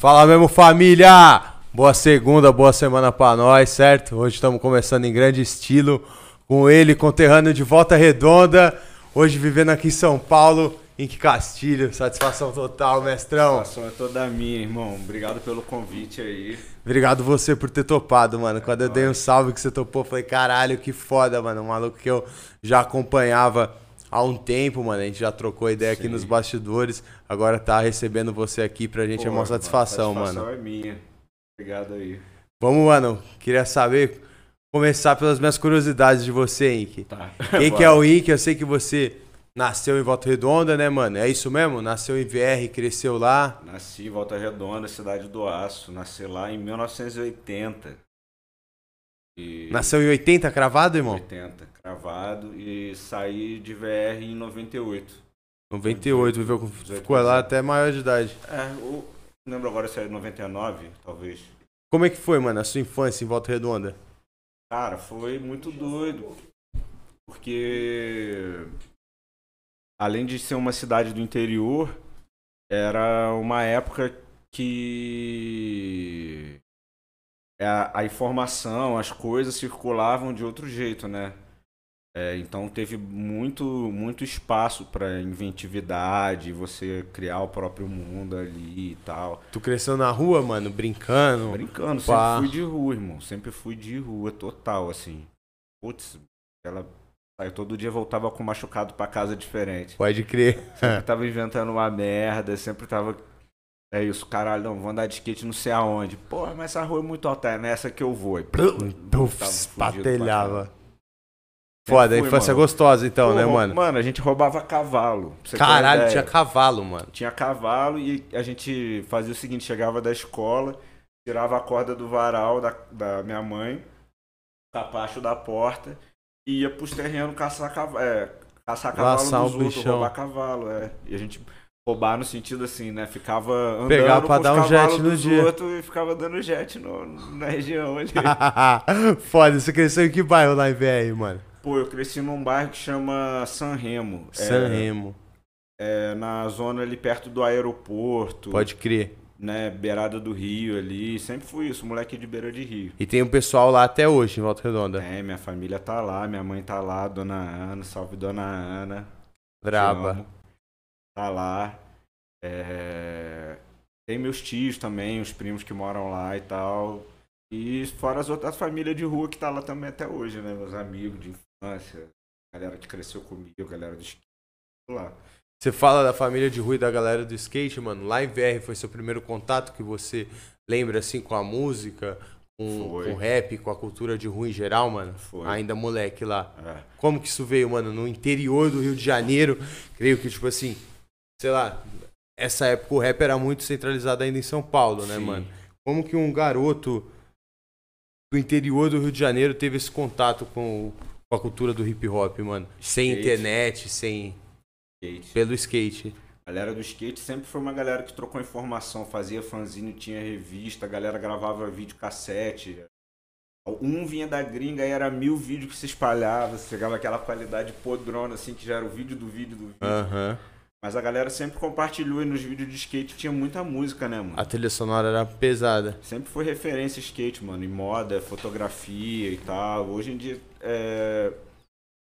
Fala mesmo, família! Boa segunda, boa semana pra nós, certo? Hoje estamos começando em grande estilo com ele, conterrâneo de Volta Redonda. Hoje vivendo aqui em São Paulo, em que Castilho. Satisfação total, mestrão. Satisfação é toda minha, irmão. Obrigado pelo convite aí. Obrigado você por ter topado, mano. Quando eu dei um salve que você topou, falei, caralho, que foda, mano. Um maluco que eu já acompanhava há um tempo, mano. A gente já trocou ideia Sim. aqui nos bastidores. Agora tá recebendo você aqui pra gente Pô, é uma satisfação, mano. A satisfação mano. é minha. Obrigado aí. Vamos, mano. Queria saber, começar pelas minhas curiosidades de você, Ink. Tá. Quem que é o Ink? Eu sei que você nasceu em Volta Redonda, né, mano? É isso mesmo? Nasceu em VR, cresceu lá? Nasci em Volta Redonda, cidade do Aço. Nasci lá em 1980. E... Nasceu em 80, cravado, irmão? 80, cravado. E saí de VR em 98. 98, viveu, ficou lá até maior de idade. É, não lembro agora se é 99, talvez. Como é que foi, mano, a sua infância em Volta Redonda? Cara, foi muito doido. Porque além de ser uma cidade do interior, era uma época que a, a informação, as coisas circulavam de outro jeito, né? É, então teve muito, muito espaço para inventividade, você criar o próprio mundo ali e tal. Tu cresceu na rua, mano, brincando? Brincando, pá. sempre fui de rua, irmão. Sempre fui de rua, total, assim. Putz, ela Aí todo dia voltava com machucado para casa diferente. Pode crer. Sempre tava inventando uma merda, sempre tava. É isso, caralho, não, vou andar de skate não sei aonde. Porra, mas essa rua é muito alta, é nessa que eu vou. E, Puf, patelhava. Foda, a infância mano. gostosa então, Pô, né, mano? Mano, a gente roubava cavalo. Caralho, tinha cavalo, mano. Tinha cavalo e a gente fazia o seguinte, chegava da escola, tirava a corda do varal da, da minha mãe, capacho da porta e ia pros terrenos caçar, cavalo, é, caçar cavalo Laçar dos outros, bichão. roubar cavalo, é. E a gente roubar no sentido assim, né? Ficava andando Pegar pra dar um jet no dia. Outros e ficava dando jet no, na região ali. Foda, você cresceu em que bairro lá em VR, mano? Pô, eu cresci num bairro que chama San Remo. San é, Remo. É, na zona ali perto do aeroporto. Pode crer né, beirada do rio ali. Sempre fui isso, moleque de beira de rio. E tem um pessoal lá até hoje, em Volta Redonda. É, minha família tá lá, minha mãe tá lá, dona Ana, salve dona Ana. Braba. Tá lá. É... Tem meus tios também, os primos que moram lá e tal. E fora as outras famílias de rua que tá lá também até hoje, né? Meus amigos de infância, galera que cresceu comigo, galera do lá. Você fala da família de rua e da galera do skate, mano. Lá em VR foi seu primeiro contato que você lembra assim com a música, com, com rap, com a cultura de rua em geral, mano? Foi. Ainda moleque lá. É. Como que isso veio, mano? No interior do Rio de Janeiro, creio que, tipo assim, sei lá, essa época o rap era muito centralizado ainda em São Paulo, né, Sim. mano? Como que um garoto do interior do Rio de Janeiro teve esse contato com, com a cultura do hip hop, mano? Sem internet, sem skate. Pelo skate. A galera do skate sempre foi uma galera que trocou informação, fazia fanzine, tinha revista, a galera gravava vídeo cassete. Um vinha da gringa e era mil vídeos que se espalhava, chegava aquela qualidade podrona, assim, que já era o vídeo do vídeo do vídeo. Uhum. Mas a galera sempre compartilhou e nos vídeos de skate tinha muita música, né, mano? A trilha sonora era pesada. Sempre foi referência skate, mano, em moda, fotografia e tal. Hoje em dia, é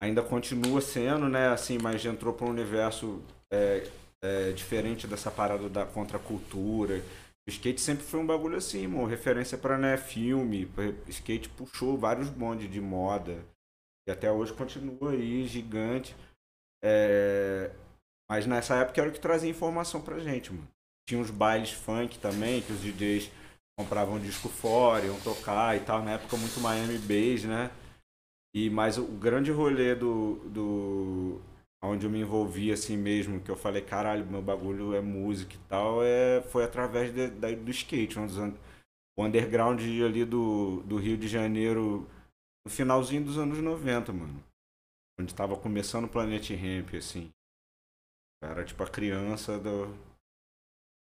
ainda continua sendo, né, assim, mas entrou para um universo é, é, diferente dessa parada da contracultura. O skate sempre foi um bagulho assim, mano, referência para né, filme. Skate puxou vários bondes de moda. E até hoje continua aí, gigante. É... Mas nessa época era o que trazia informação pra gente, mano. Tinha uns bailes funk também, que os DJs compravam disco fora, iam tocar e tal. Na época muito Miami Bass, né? E mas o grande rolê do, do onde eu me envolvi assim mesmo, que eu falei, caralho, meu bagulho é música e tal, é, foi através de, do skate, um dos, o underground ali do, do Rio de Janeiro, no finalzinho dos anos 90, mano. Onde tava começando o Planet Ramp, assim. Era tipo a criança do.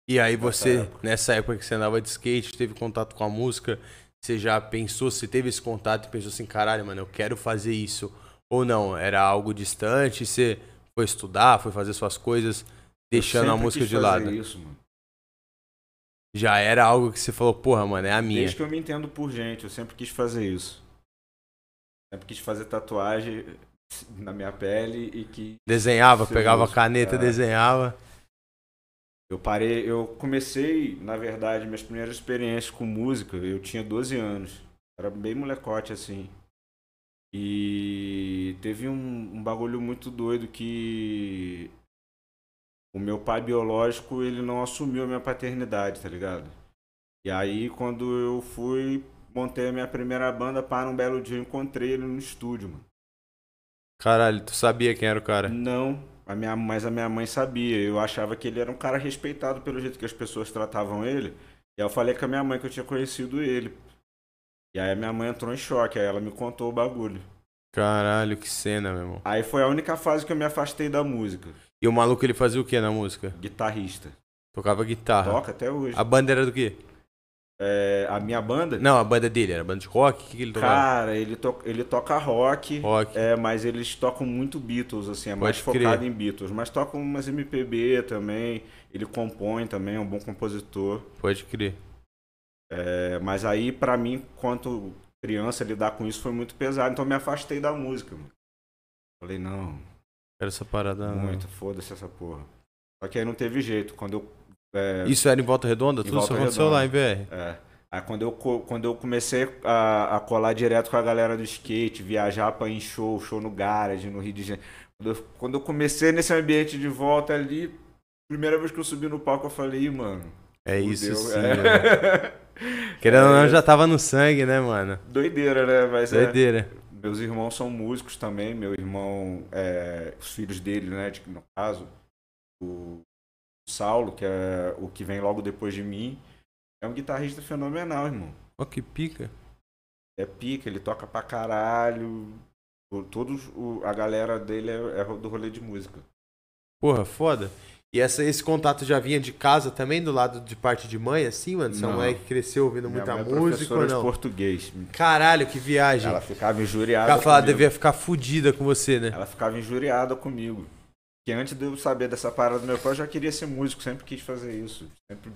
E aí você, época. nessa época que você andava de skate, teve contato com a música, você já pensou, você teve esse contato e pensou assim, caralho, mano, eu quero fazer isso? Ou não? Era algo distante? Você foi estudar, foi fazer suas coisas, deixando a música de lado? Isso, mano. Já era algo que você falou, porra, mano, é a minha. Desde que eu me entendo por gente, eu sempre quis fazer isso. Sempre quis fazer tatuagem na minha pele e que. Desenhava, pegava a caneta, É. desenhava. Eu parei, eu comecei, na verdade, minhas primeiras experiências com música, eu tinha 12 anos. Era bem molecote assim. E teve um, um bagulho muito doido que o meu pai biológico, ele não assumiu a minha paternidade, tá ligado? E aí quando eu fui, montei a minha primeira banda, para um belo dia eu encontrei ele no estúdio, mano. Caralho, tu sabia quem era o cara? Não, a minha, mas a minha mãe sabia. Eu achava que ele era um cara respeitado pelo jeito que as pessoas tratavam ele. E aí eu falei com a minha mãe que eu tinha conhecido ele. E aí a minha mãe entrou em choque, aí ela me contou o bagulho. Caralho, que cena, meu irmão. Aí foi a única fase que eu me afastei da música. E o maluco, ele fazia o que na música? Guitarrista. Tocava guitarra. Toca até hoje. A banda era do quê? É, a minha banda? Não, a banda dele era banda de rock? O que, que ele tocava? Cara, ele, to ele toca rock. Rock. É, mas eles tocam muito Beatles, assim, é mais Pode crer. focado em Beatles. Mas tocam umas MPB também. Ele compõe também, é um bom compositor. Pode crer. É, mas aí, pra mim, quanto criança, lidar com isso foi muito pesado. Então eu me afastei da música. Mano. Falei, não, Era essa parada. não. muito, foda-se essa porra. Só que aí não teve jeito. Quando eu. É, Isso era em Volta Redonda? Em Tudo Volta isso aconteceu Redonda. lá em BR. É. Aí quando eu, quando eu comecei a, a colar direto com a galera do skate, viajar pra ir em show, show no garage, no Rio de Janeiro. Quando eu, quando eu comecei nesse ambiente de volta ali, primeira vez que eu subi no palco, eu falei, "Ih, mano. É isso fudeu." sim. É. Querendo ou não, já tava no sangue, né, mano? Doideira, né? Mas é, Doideira. meus irmãos são músicos também. Meu irmão, é, os filhos dele, né? de- no caso, o Saulo, que é o que vem logo depois de mim, é um guitarrista fenomenal, irmão. Ó, que pica. É pica, ele toca pra caralho. Todos, o- a galera dele é, é do rolê de música. Porra, foda. E essa, esse contato já vinha de casa também, do lado de parte de mãe, assim, mano? Seu Não. moleque cresceu ouvindo Minha muita mãe é música ou de não? português. Caralho, que viagem. Ela ficava injuriada. Ela falava, devia ficar fudida com você, né? Ela ficava injuriada comigo. Que antes de eu saber dessa parada do meu pai, eu já queria ser músico, sempre quis fazer isso. Sempre...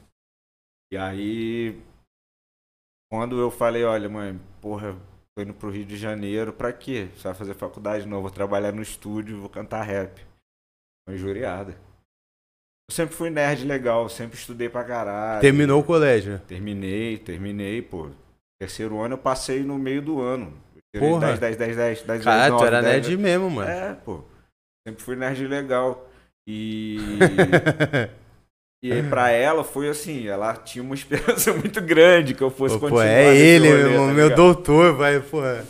E aí, quando eu falei, olha, mãe, porra, tô indo pro Rio de Janeiro, pra quê? Você vai fazer faculdade? Não, vou trabalhar no estúdio, vou cantar rap. Foi injuriada. Eu sempre fui nerd legal, sempre estudei pra caralho. Terminou o colégio. Terminei, terminei, pô. Terceiro ano eu passei no meio do ano. Porra. 10, 10, 10, 10, 10, Caralho, tu 9, era 10, nerd mesmo, mano. é, pô. Sempre fui nerd legal. E. e aí, pra ela foi assim, ela tinha uma esperança muito grande que eu fosse Pô, pô, continuar. é nesse ele, rolê, meu, tá meu doutor, vai, porra.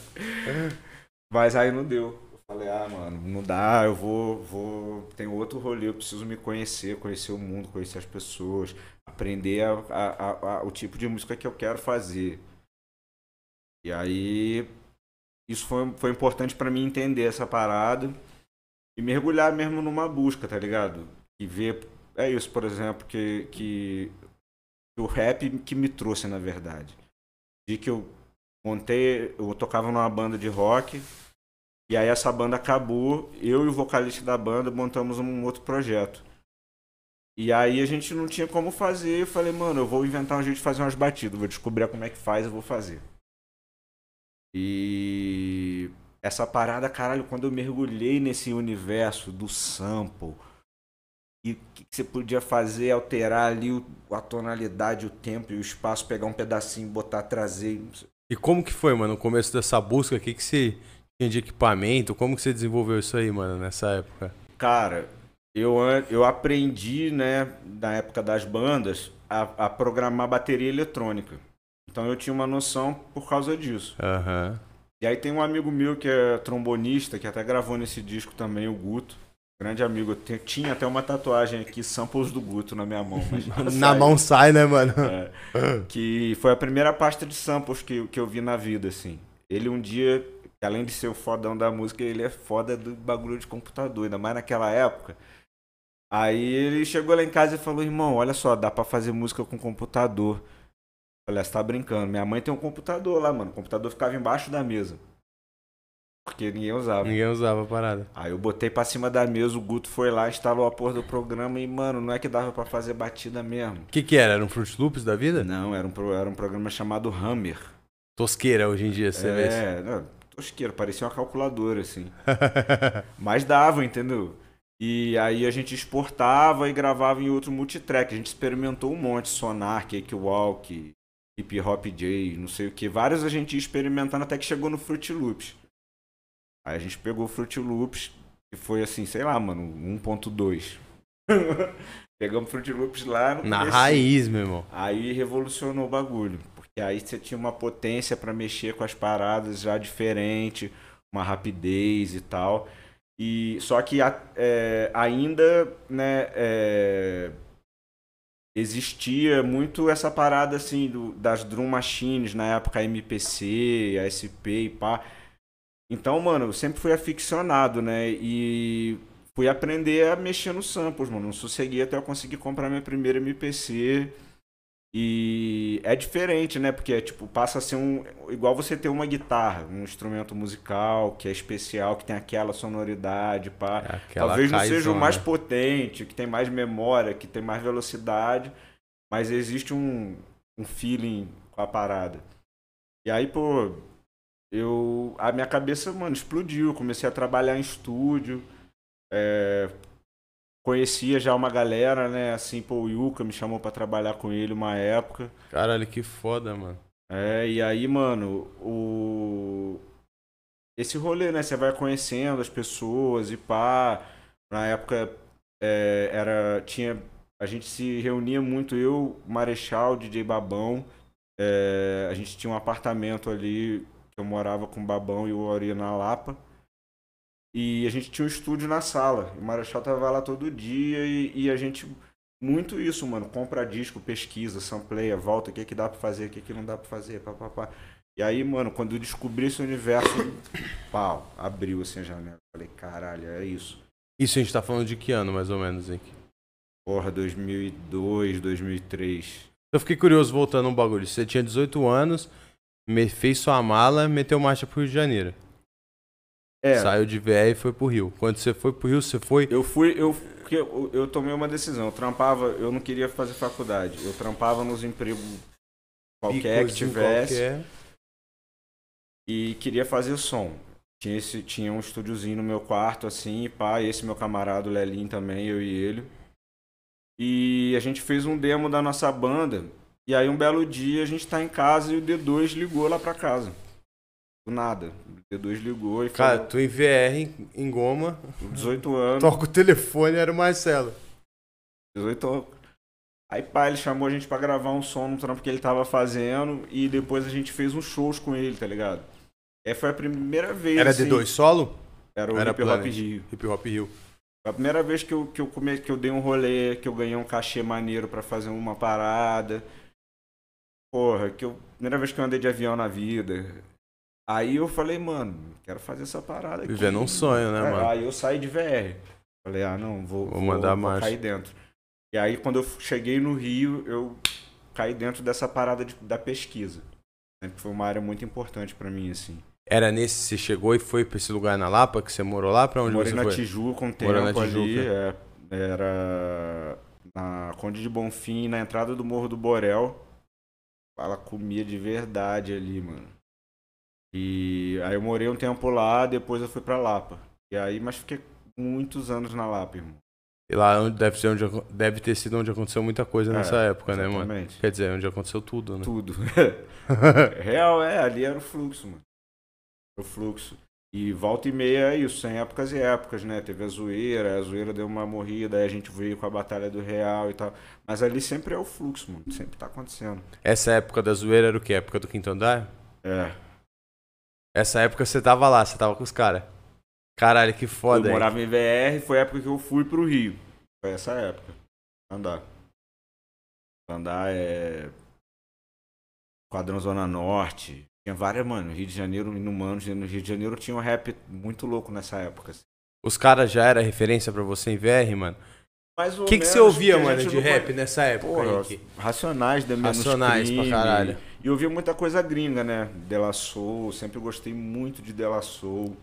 Mas aí não deu. Eu falei, ah, mano, não dá, eu vou, vou. Tem outro rolê, eu preciso me conhecer, conhecer o mundo, conhecer as pessoas, aprender a, a- a- o tipo de música que eu quero fazer. E aí isso foi, foi importante pra mim entender essa parada e mergulhar mesmo numa busca, tá ligado? E ver. É isso, por exemplo, que, que o rap que me trouxe, na verdade. De que eu montei, eu tocava numa banda de rock, e aí essa banda acabou, eu e o vocalista da banda montamos um outro projeto. E aí a gente não tinha como fazer, eu falei, mano, eu vou inventar um jeito de fazer umas batidas, vou descobrir como é que faz, eu vou fazer. E essa parada, caralho, quando eu mergulhei nesse universo do sample, e o que que você podia fazer, alterar ali o- a tonalidade, o tempo e o espaço, pegar um pedacinho, botar, trazer. E como que foi, mano, no começo dessa busca? O que, que você tinha de equipamento? Como que você desenvolveu isso aí, mano, nessa época? Cara, eu, eu aprendi, né, na época das bandas, a, a programar bateria eletrônica. Então eu tinha uma noção por causa disso. Aham. E aí tem um amigo meu que é trombonista, que até gravou nesse disco também, o Guto. Grande amigo. Eu tinha até uma tatuagem aqui, samples do Guto na minha mão. Na saiu. mão sai, né, mano? É, que foi a primeira pasta de samples que, que eu vi na vida, assim. Ele um dia, além de ser o fodão da música, ele é foda do bagulho de computador, ainda mais naquela época. Aí ele chegou lá em casa e falou, irmão, olha só, dá pra fazer música com computador. Falei, "Ah, você tá brincando. Minha mãe tem um computador lá, mano. O computador ficava embaixo da mesa. Porque ninguém usava. Ninguém usava a parada. Aí eu botei pra cima da mesa, o Guto foi lá, instalou a porra do programa e, mano, não é que dava pra fazer batida mesmo. O que que era? Era um Fruit Loops da vida? Não, era um, pro- era um programa chamado Hammer. Tosqueira hoje em dia, você vê. é, não, tosqueiro, parecia uma calculadora, assim. Mas dava, entendeu? E aí a gente exportava e gravava em outro multitrack. A gente experimentou um monte, Sonar, Cakewalk, Hip Hop J, não sei o que. Vários a gente ia experimentando até que chegou no Fruit Loops. Aí a gente pegou o Fruit Loops e foi assim, sei lá, mano, 1.2. Pegamos Fruit Loops lá no Na começo. raiz, meu irmão. Aí revolucionou o bagulho. Porque aí você tinha uma potência pra mexer com as paradas já diferente, uma rapidez e tal. E só que é, ainda, né, é, existia muito essa parada assim do- das drum machines na época MPC, a SP e pá. Então, mano, eu sempre fui aficionado, né? E fui aprender a mexer nos samples, mano. Não sosseguei até eu conseguir comprar minha primeira MPC. E é diferente, né? Porque tipo, passa a ser um. Igual você ter uma guitarra, um instrumento musical que é especial, que tem aquela sonoridade, pá. Aquela Talvez não seja o mais potente, que tem mais memória, que tem mais velocidade, mas existe um, um feeling com a parada. E aí, pô, eu. A minha cabeça, mano, explodiu. Comecei a trabalhar em estúdio. é, conhecia já uma galera, né? Assim, pô, o Yuka me chamou pra trabalhar com ele uma época. Caralho, que foda, mano. É, e aí, mano, o. Esse rolê, né? Você vai conhecendo as pessoas e pá. Na época é, era. Tinha. A gente se reunia muito, eu, Marechal, DJ Babão. É, a gente tinha um apartamento ali que eu morava com o Babão e o Ori na Lapa. E a gente tinha um estúdio na sala. O Marechal tava lá todo dia e, e a gente. Muito isso, mano. Compra disco, pesquisa, sampleia, volta, o que, que dá pra fazer, o que, que não dá pra fazer, papapá. E aí, mano, quando eu descobri esse universo, pau, abriu assim a janela. Falei, caralho, é isso. Isso a gente tá falando de que ano, mais ou menos, hein? Porra, 2002, 2003. Eu fiquei curioso voltando um bagulho. Você tinha 18 anos, me- fez sua mala, meteu marcha pro Rio de Janeiro. É, Saiu de VR e foi pro Rio. Quando você foi pro Rio, você foi. eu fui, eu, eu, eu tomei uma decisão. Eu trampava, eu não queria fazer faculdade. Eu trampava nos empregos qualquer que tivesse. qualquer. e queria fazer som. Tinha, esse, tinha um estúdiozinho no meu quarto, assim, e pá, esse meu camarada, o Lelinho também, eu e ele. E a gente fez um demo da nossa banda, e aí um belo dia a gente tá em casa e o D2 ligou lá pra casa. Do nada. O D2 ligou e Cara, falou, tu em VR, em, em Goma, 18 anos, toca o telefone, era o Marcelo. 18 anos. Aí pá, ele chamou a gente pra gravar um som no trampo que ele tava fazendo, e depois a gente fez uns shows com ele, tá ligado? É, foi a primeira vez. Era assim, D2 solo? Era o Era Hip Hop. Rio. Hip Hop Rio. Foi a primeira vez que eu, que eu, come, que eu dei um rolê, que eu ganhei um cachê maneiro pra fazer uma parada. Porra, que eu. Primeira vez que eu andei de avião na vida. Aí eu falei, mano, quero fazer essa parada aqui. Vivendo um sonho, né, É, mano? Aí eu saí de VR. Falei, ah, não, vou, Vou mandar marcha. cair dentro. E aí quando eu cheguei no Rio, eu caí dentro dessa parada de- da pesquisa. né, que Foi uma área muito importante pra mim, assim. Era nesse, você chegou e foi pra esse lugar na Lapa, que você morou lá? Pra onde Morei você na foi? Tijuca um tempo na ali. Tijuca. é, era na Conde de Bonfim, na entrada do Morro do Borel. Ela comia de verdade ali, mano. E aí eu morei um tempo lá, depois eu fui pra Lapa. E aí, mas fiquei muitos anos na Lapa, irmão. E lá onde deve, ser onde, deve ter sido onde aconteceu muita coisa É, nessa época, né, mano? Exatamente. Quer dizer, onde aconteceu tudo, né? Tudo. Real, é, ali era o fluxo, mano. Era o fluxo. E volta e meia é isso, sem épocas e épocas, né? Teve a zoeira, a zoeira deu uma morrida, aí a gente veio com a Batalha do Real e tal. Mas ali sempre é o fluxo, mano. Sempre tá acontecendo. Essa época da zoeira era o quê? Época do quinto andar? É. Essa época você tava lá, você tava com os caras. Caralho, que foda, eu morava em VR, foi a época que eu fui pro Rio. Foi essa época. Andar. Andar é. Quadrão Zona Norte. Tinha várias, mano. Rio de Janeiro, inumanos. No Rio de Janeiro tinha um rap muito louco nessa época. assim. Os caras já era referência pra você em VR, mano? O que, que você ouvia, mano, de rap nessa época? Porra, Henrique? Racionais da Menos Racionais pra Crime. caralho. E eu ouvia muita coisa gringa, né? Dela Soul, sempre gostei muito de Dela Soul.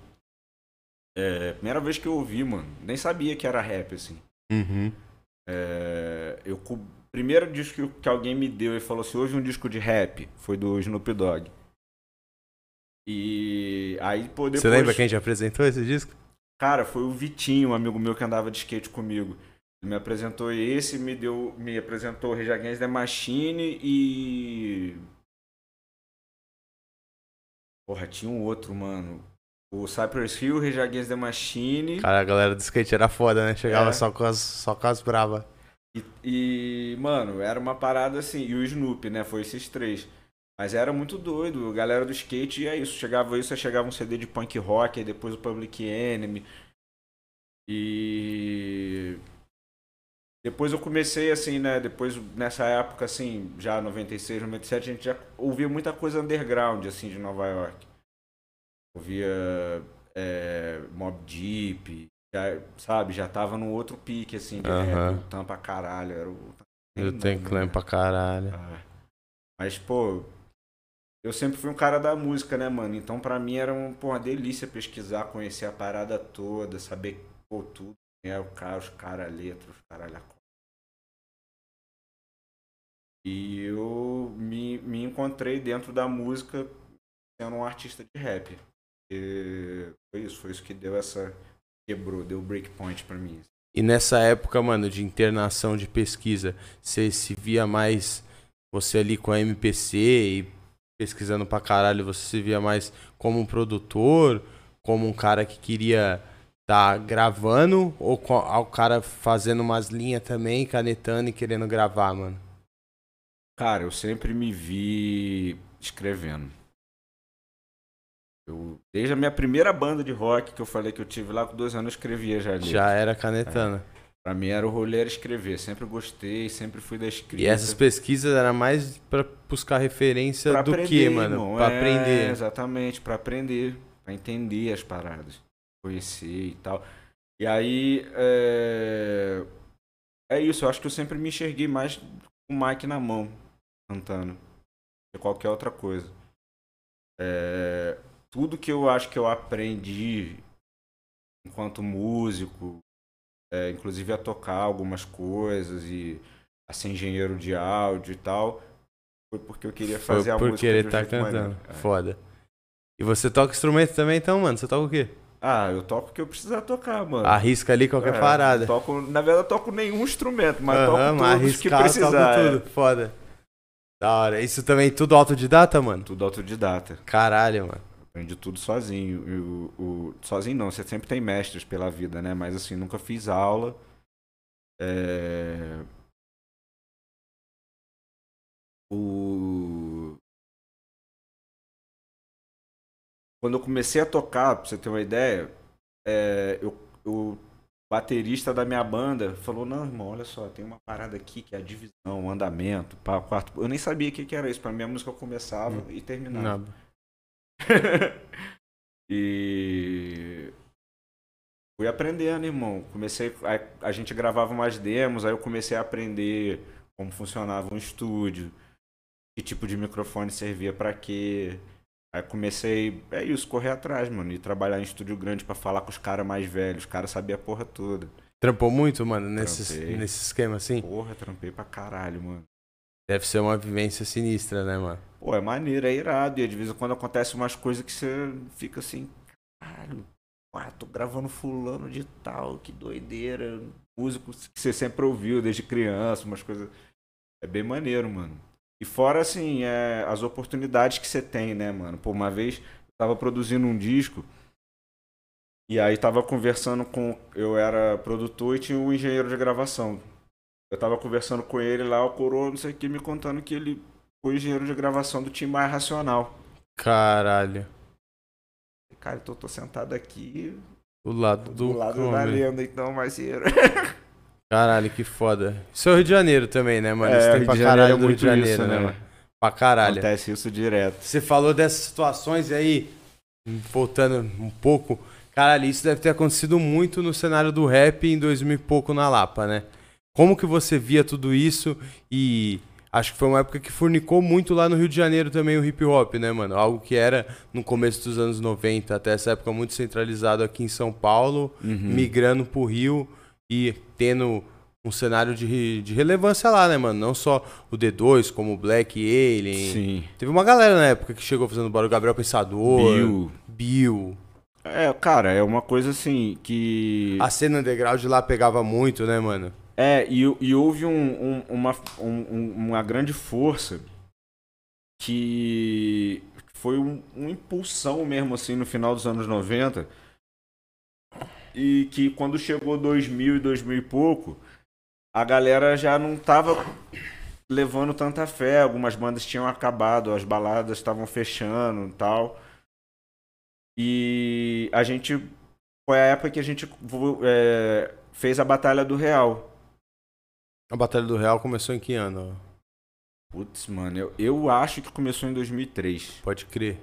É, primeira vez que eu ouvi, mano, nem sabia que era rap, assim. Uhum. É, eu, o primeiro disco que alguém me deu e falou assim, hoje um disco de rap, foi do Snoop Dogg. E aí, pô, depois... Você lembra quem te apresentou esse disco? Cara, foi o Vitinho, um amigo meu que andava de skate comigo. Ele me apresentou esse, me deu, me apresentou Rage Against the Machine e Porra, tinha um outro, mano. O Cypress Hill, Rage Against the Machine. Cara, a galera do skate era foda, né? Chegava é. só, com as, só com as bravas. E, e, mano, era uma parada assim. E o Snoop, né? Foi esses três. Mas era muito doido. A galera do skate e é isso. Chegava isso, aí chegava um CD de punk rock, aí depois o Public Enemy. E. Depois eu comecei assim, né? Depois, nessa época, assim, já 96, 97, a gente já ouvia muita coisa underground, assim, de Nova York. Ouvia é, Mob Deep, já, sabe? Já tava num outro pique, assim, de uh -huh. Tampa caralho. Era o... Eu tenho clã pra caralho. É. Mas, pô, eu sempre fui um cara da música, né, mano? Então pra mim era um, pô, uma delícia pesquisar, conhecer a parada toda, saber pô, tudo. É o cara, os caras, a letra, os caras, a E eu me, me encontrei dentro da música sendo um artista de rap. E foi isso, foi isso que deu essa. quebrou, deu breakpoint pra mim. E nessa época, mano, de internação de pesquisa, você se via mais você ali com a MPC e pesquisando pra caralho, você se via mais como um produtor, como um cara que queria tá gravando ou o cara fazendo umas linhas também, canetando e querendo gravar, mano? Cara, eu sempre me vi escrevendo. Eu, desde a minha primeira banda de rock que eu falei que eu tive lá com dois anos, eu escrevia já. Já era canetando. É. Pra mim era o rolê era escrever. Sempre gostei, sempre fui da escrita. E essas pesquisas eram mais pra buscar referência pra do aprender, que, mano? Irmão. Pra é, aprender. Exatamente, pra aprender. Pra entender as paradas. Conhecer e tal. E aí. É, é isso, eu acho que eu sempre me enxerguei mais com o mic na mão, cantando. Que qualquer outra coisa. É, tudo que eu acho que eu aprendi enquanto músico, é, inclusive a tocar algumas coisas e a ser engenheiro de áudio e tal, foi porque eu queria fazer foi a música. Porque ele tá cantando. É. Foda. E você toca instrumento também, então, mano? Você toca o quê? Ah, eu toco o que eu precisar tocar, mano. Arrisca ali qualquer é, parada. Toco, na verdade, eu toco nenhum instrumento, mas toco todos arriscar, que precisar. Toco tudo. É. Foda. Da hora. Isso também tudo autodidata, mano? Tudo autodidata. Caralho, mano. Aprendi tudo sozinho. O, o, sozinho não, você sempre tem mestres pela vida, né? Mas assim, nunca fiz aula. É... O... Quando eu comecei a tocar, pra você ter uma ideia, é, eu, o baterista da minha banda falou, não, irmão, olha só, tem uma parada aqui que é a divisão, o andamento, pá, quarto. Eu nem sabia o que, que era isso. Pra mim a música começava hum. e terminava. Nada. e fui aprendendo, irmão. Comecei, a, a gente gravava umas demos, aí eu comecei a aprender como funcionava um estúdio, que tipo de microfone servia para quê. Aí comecei, é isso, correr atrás, mano, e trabalhar em estúdio grande para falar com os caras mais velhos, os caras sabiam a porra toda. Trampou muito, mano, nesse, nesse esquema assim? Porra, trampei pra caralho, mano. Deve ser uma vivência sinistra, né, mano? Pô, é maneiro, é irado. E de vez em quando acontece umas coisas que você fica assim, caralho, ah, tô gravando fulano de tal, que doideira. Músicos que você sempre ouviu desde criança, umas coisas. É bem maneiro, mano. E fora, assim, é, as oportunidades que você tem, né, mano? Por uma vez, eu tava produzindo um disco. E aí tava conversando com. Eu era produtor e tinha um engenheiro de gravação. Eu tava conversando com ele lá, o coroa, não sei o que, me contando que ele foi engenheiro de gravação do time mais racional. Caralho. Cara, então eu tô sentado aqui. Do lado do. Do lado da lenda, então, parceiro. Caralho, que foda. Isso é o Rio de Janeiro também, né, mano? É, Isso tem pra caralho é do Rio de Janeiro, isso, né, né, mano? Pra caralho. Acontece isso direto. Você falou dessas situações aí, voltando um pouco. Caralho, isso deve ter acontecido muito no cenário do rap em 2000 e pouco na Lapa, né? Como que você via tudo isso e acho que foi uma época que fornicou muito lá no Rio de Janeiro também o hip hop, né, mano? Algo que era no começo dos anos 90, até essa época muito centralizado aqui em São Paulo, Uhum. migrando pro Rio e tendo um cenário de, de relevância lá, né, mano? Não só o D2, como o Black Alien. Sim. Teve uma galera na época que chegou fazendo barulho, Gabriel Pensador, Bill. Bill. É, cara, é uma coisa assim que. A cena underground lá pegava muito, né, mano? É, e, e houve um- um- uma, um- um- uma grande força que foi um, uma impulsão mesmo, assim, no final dos anos 90. E que quando chegou 2000 e 2000 e pouco, a galera já não tava levando tanta fé. Algumas bandas tinham acabado, as baladas estavam fechando e tal. E a gente. Foi a época que a gente é, fez a Batalha do Real. A Batalha do Real começou em que ano? Putz, mano, eu, eu acho que começou em 2003. Pode crer.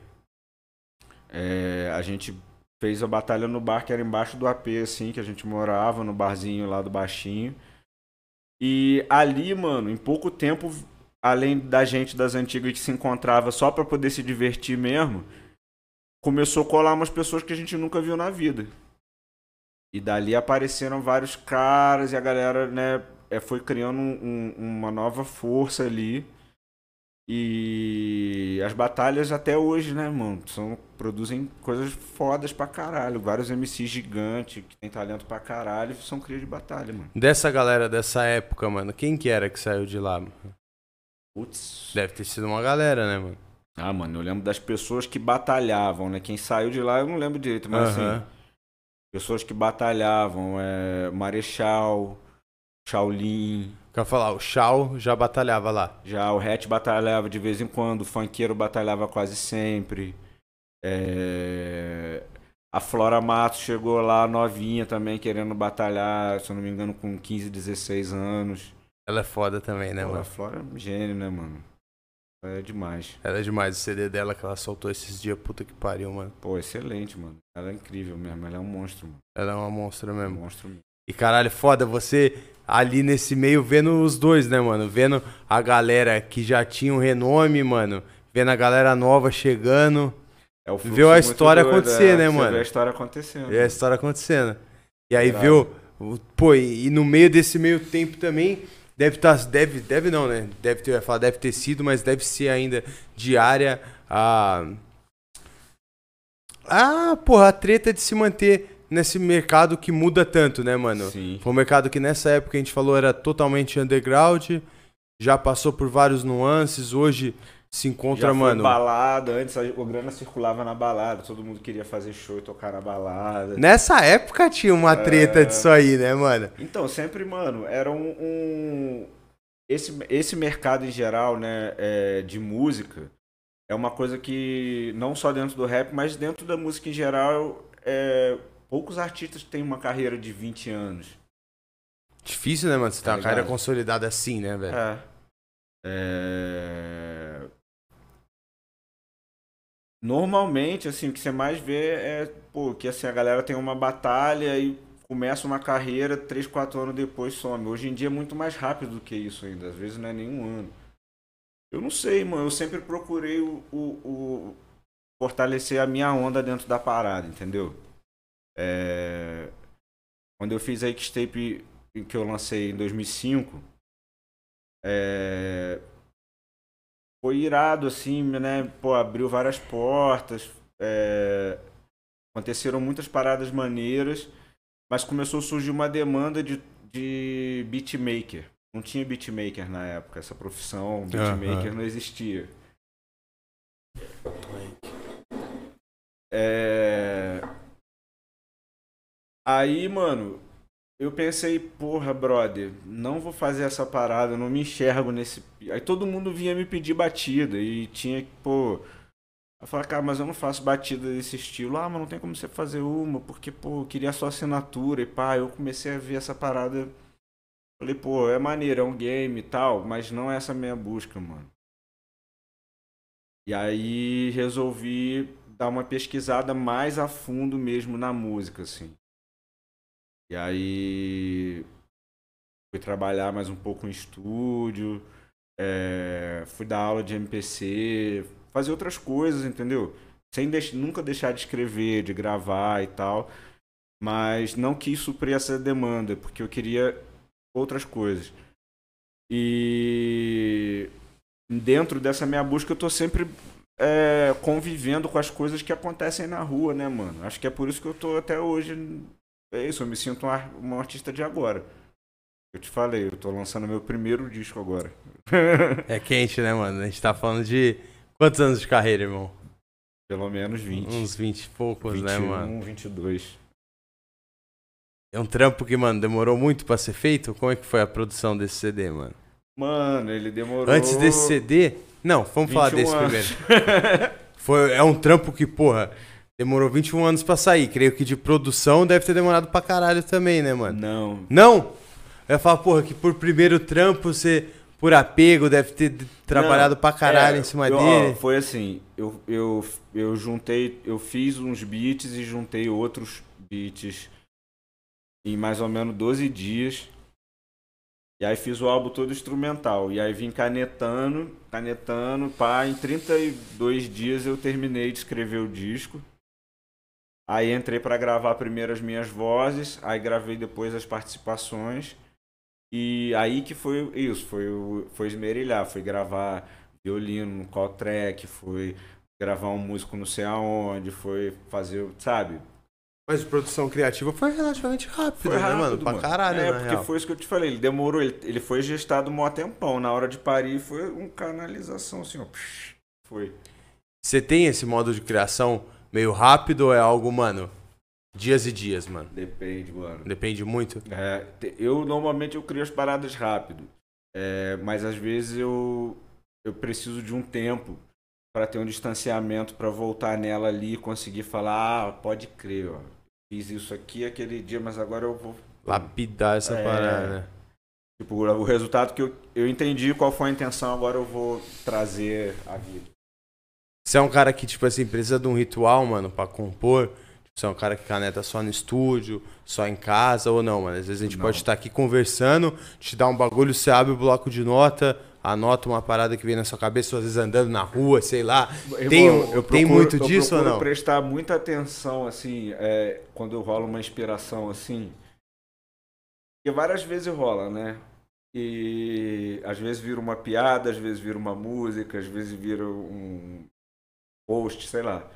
É, a gente fez a batalha no bar que era embaixo do AP, assim, que a gente morava, no barzinho lá do Baixinho. E ali, mano, em pouco tempo, além da gente das antigas que se encontrava só pra poder se divertir mesmo, começou a colar umas pessoas que a gente nunca viu na vida. E dali apareceram vários caras e a galera, né, é, foi criando um- uma nova força ali. E as batalhas até hoje, né, mano, são, produzem coisas fodas pra caralho. Vários MCs gigantes que tem talento pra caralho são cria de batalha, mano. Dessa galera dessa época, mano, quem que era que saiu de lá? mano? Putz. Deve ter sido uma galera, né, mano? Ah, mano, eu lembro das pessoas que batalhavam, né? Quem saiu de lá eu não lembro direito, mas assim, pessoas que batalhavam, é, Marechal, Shaolin, Quero falar, o Shao já batalhava lá. já o Hatch batalhava de vez em quando, o Funkeiro batalhava quase sempre. É, A Flora Matos chegou lá novinha também, querendo batalhar, se eu não me engano, com 15, 16 anos. Ela é foda também, né, Pô, a mano? Flora é um gênio, né, mano? É demais. Ela é demais. O CD dela que ela soltou esses dias, puta que pariu, mano. Pô, excelente, mano. Ela é incrível mesmo, ela é um monstro, mano. Ela é uma monstra Um mesmo. monstro mesmo. E caralho, foda você ali nesse meio vendo os dois, né, mano? Vendo a galera que já tinha um renome, mano. Vendo a galera nova chegando. É o Viu a história doido, acontecer, é, né, mano? vê a história acontecendo. E a história acontecendo. E aí Irado. viu. Pô, e, e no meio desse meio tempo também. Deve estar. deve, deve não, né? Deve ter, falar, deve ter sido, mas deve ser ainda diária a. Ah, porra, a treta de se manter nesse mercado que muda tanto, né, mano? Sim. Foi um mercado que nessa época a gente falou era totalmente underground, já passou por vários nuances, hoje se encontra, Já foi mano. balada, antes a- o grana circulava na balada, todo mundo queria fazer show e tocar na balada. Nessa época tinha uma treta É. disso aí, né, mano? Então, sempre, mano, era um. um- Esse, esse mercado em geral, né, é, de música, é uma coisa que, não só dentro do rap, mas dentro da música em geral, é, poucos artistas têm uma carreira de 20 anos. Difícil, né, mano? Você Tá uma carreira consolidada assim, né, velho? É. É... Normalmente, assim, o que você mais vê é, pô, que assim, a galera tem uma batalha e começa uma carreira, 3, 4 anos depois some. Hoje em dia é muito mais rápido do que isso ainda, às vezes não é nenhum ano. Eu não sei, mano, eu sempre procurei o, o- o- fortalecer a minha onda dentro da parada, entendeu? É... Quando eu fiz a X-Tape que eu lancei em 2005, é, foi irado, assim, né? Pô, abriu várias portas. é, Aconteceram muitas paradas maneiras, mas começou a surgir uma demanda de, de beatmaker. Não tinha beatmaker na época, essa profissão, beatmaker não existia. É... Aí, mano, eu pensei, porra, brother, não vou fazer essa parada, não me enxergo nesse. Aí todo mundo vinha me pedir batida e tinha que, pô. Eu falei, cara, mas eu não faço batida desse estilo. Ah, mas não tem como você fazer uma, porque, pô, eu queria sua assinatura e pá. Eu comecei a ver essa parada. Falei, pô, é maneiro, é um game e tal, mas não é essa minha busca, mano. E aí resolvi dar uma pesquisada mais a fundo mesmo na música, assim. E aí fui trabalhar mais um pouco em estúdio. é, fui dar aula de MPC, fazer outras coisas, entendeu? Sem deix nunca deixar de escrever, de gravar e tal. Mas não quis suprir essa demanda, porque eu queria outras coisas. E dentro dessa minha busca eu tô sempre é, convivendo com as coisas que acontecem na rua, né, mano? Acho que é por isso que eu tô até hoje. É isso, eu me sinto um, artista de agora. Eu te falei, eu tô lançando meu primeiro disco agora. é quente, né, mano? A gente tá falando de quantos anos de carreira, irmão? Pelo menos 20. Uns 20 e poucos, 21, né, mano? 22. É um trampo que, mano, demorou muito para ser feito? Como é que foi a produção desse CD, mano? Mano, ele demorou. Antes desse CD? Não, vamos falar desse anos. primeiro. foi, é um trampo que, porra, demorou 21 anos para sair. Creio que de produção deve ter demorado pra caralho também, né, mano? Não. Não? Eu ia falar, porra, que por primeiro trampo você, por apego, deve ter trabalhado Não, pra caralho é, em cima eu, dele. Ó, foi assim, eu, eu, eu juntei, eu fiz uns beats e juntei outros beats em mais ou menos 12 dias. E aí fiz o álbum todo instrumental. E aí vim canetando, canetando, pá, em 32 dias eu terminei de escrever o disco. Aí entrei para gravar primeiro as minhas vozes, aí gravei depois as participações. E aí que foi isso, foi, foi esmerilhar, foi gravar violino no call track, foi gravar um músico não sei aonde, foi fazer, sabe? Mas a produção criativa foi relativamente rápida, foi rápido, né, mano? Pra mano. caralho, É, porque real. foi isso que eu te falei, ele demorou, ele, ele foi gestado um tempão, na hora de parir foi uma canalização, assim, ó, foi. Você tem esse modo de criação meio rápido ou é algo, mano, Dias e dias, mano. Depende, mano. Depende muito. É, eu normalmente eu crio as paradas rápido. É, mas às vezes eu, eu preciso de um tempo para ter um distanciamento para voltar nela ali e conseguir falar, ah, pode crer, ó. Fiz isso aqui aquele dia, mas agora eu vou. Lapidar essa é, parada. Tipo, o resultado que eu, eu entendi qual foi a intenção, agora eu vou trazer a vida. Você é um cara que, tipo assim, precisa de um ritual, mano, para compor você é um cara que caneta só no estúdio, só em casa ou não, mano? Às vezes a gente não. pode estar aqui conversando, te dá um bagulho, você abre o bloco de nota, anota uma parada que vem na sua cabeça, às vezes andando na rua, sei lá. Irmão, tem, eu procuro, tem muito disso ou não? prestar muita atenção, assim, é, quando rola uma inspiração assim. Porque várias vezes rola, né? E às vezes vira uma piada, às vezes vira uma música, às vezes vira um post, sei lá.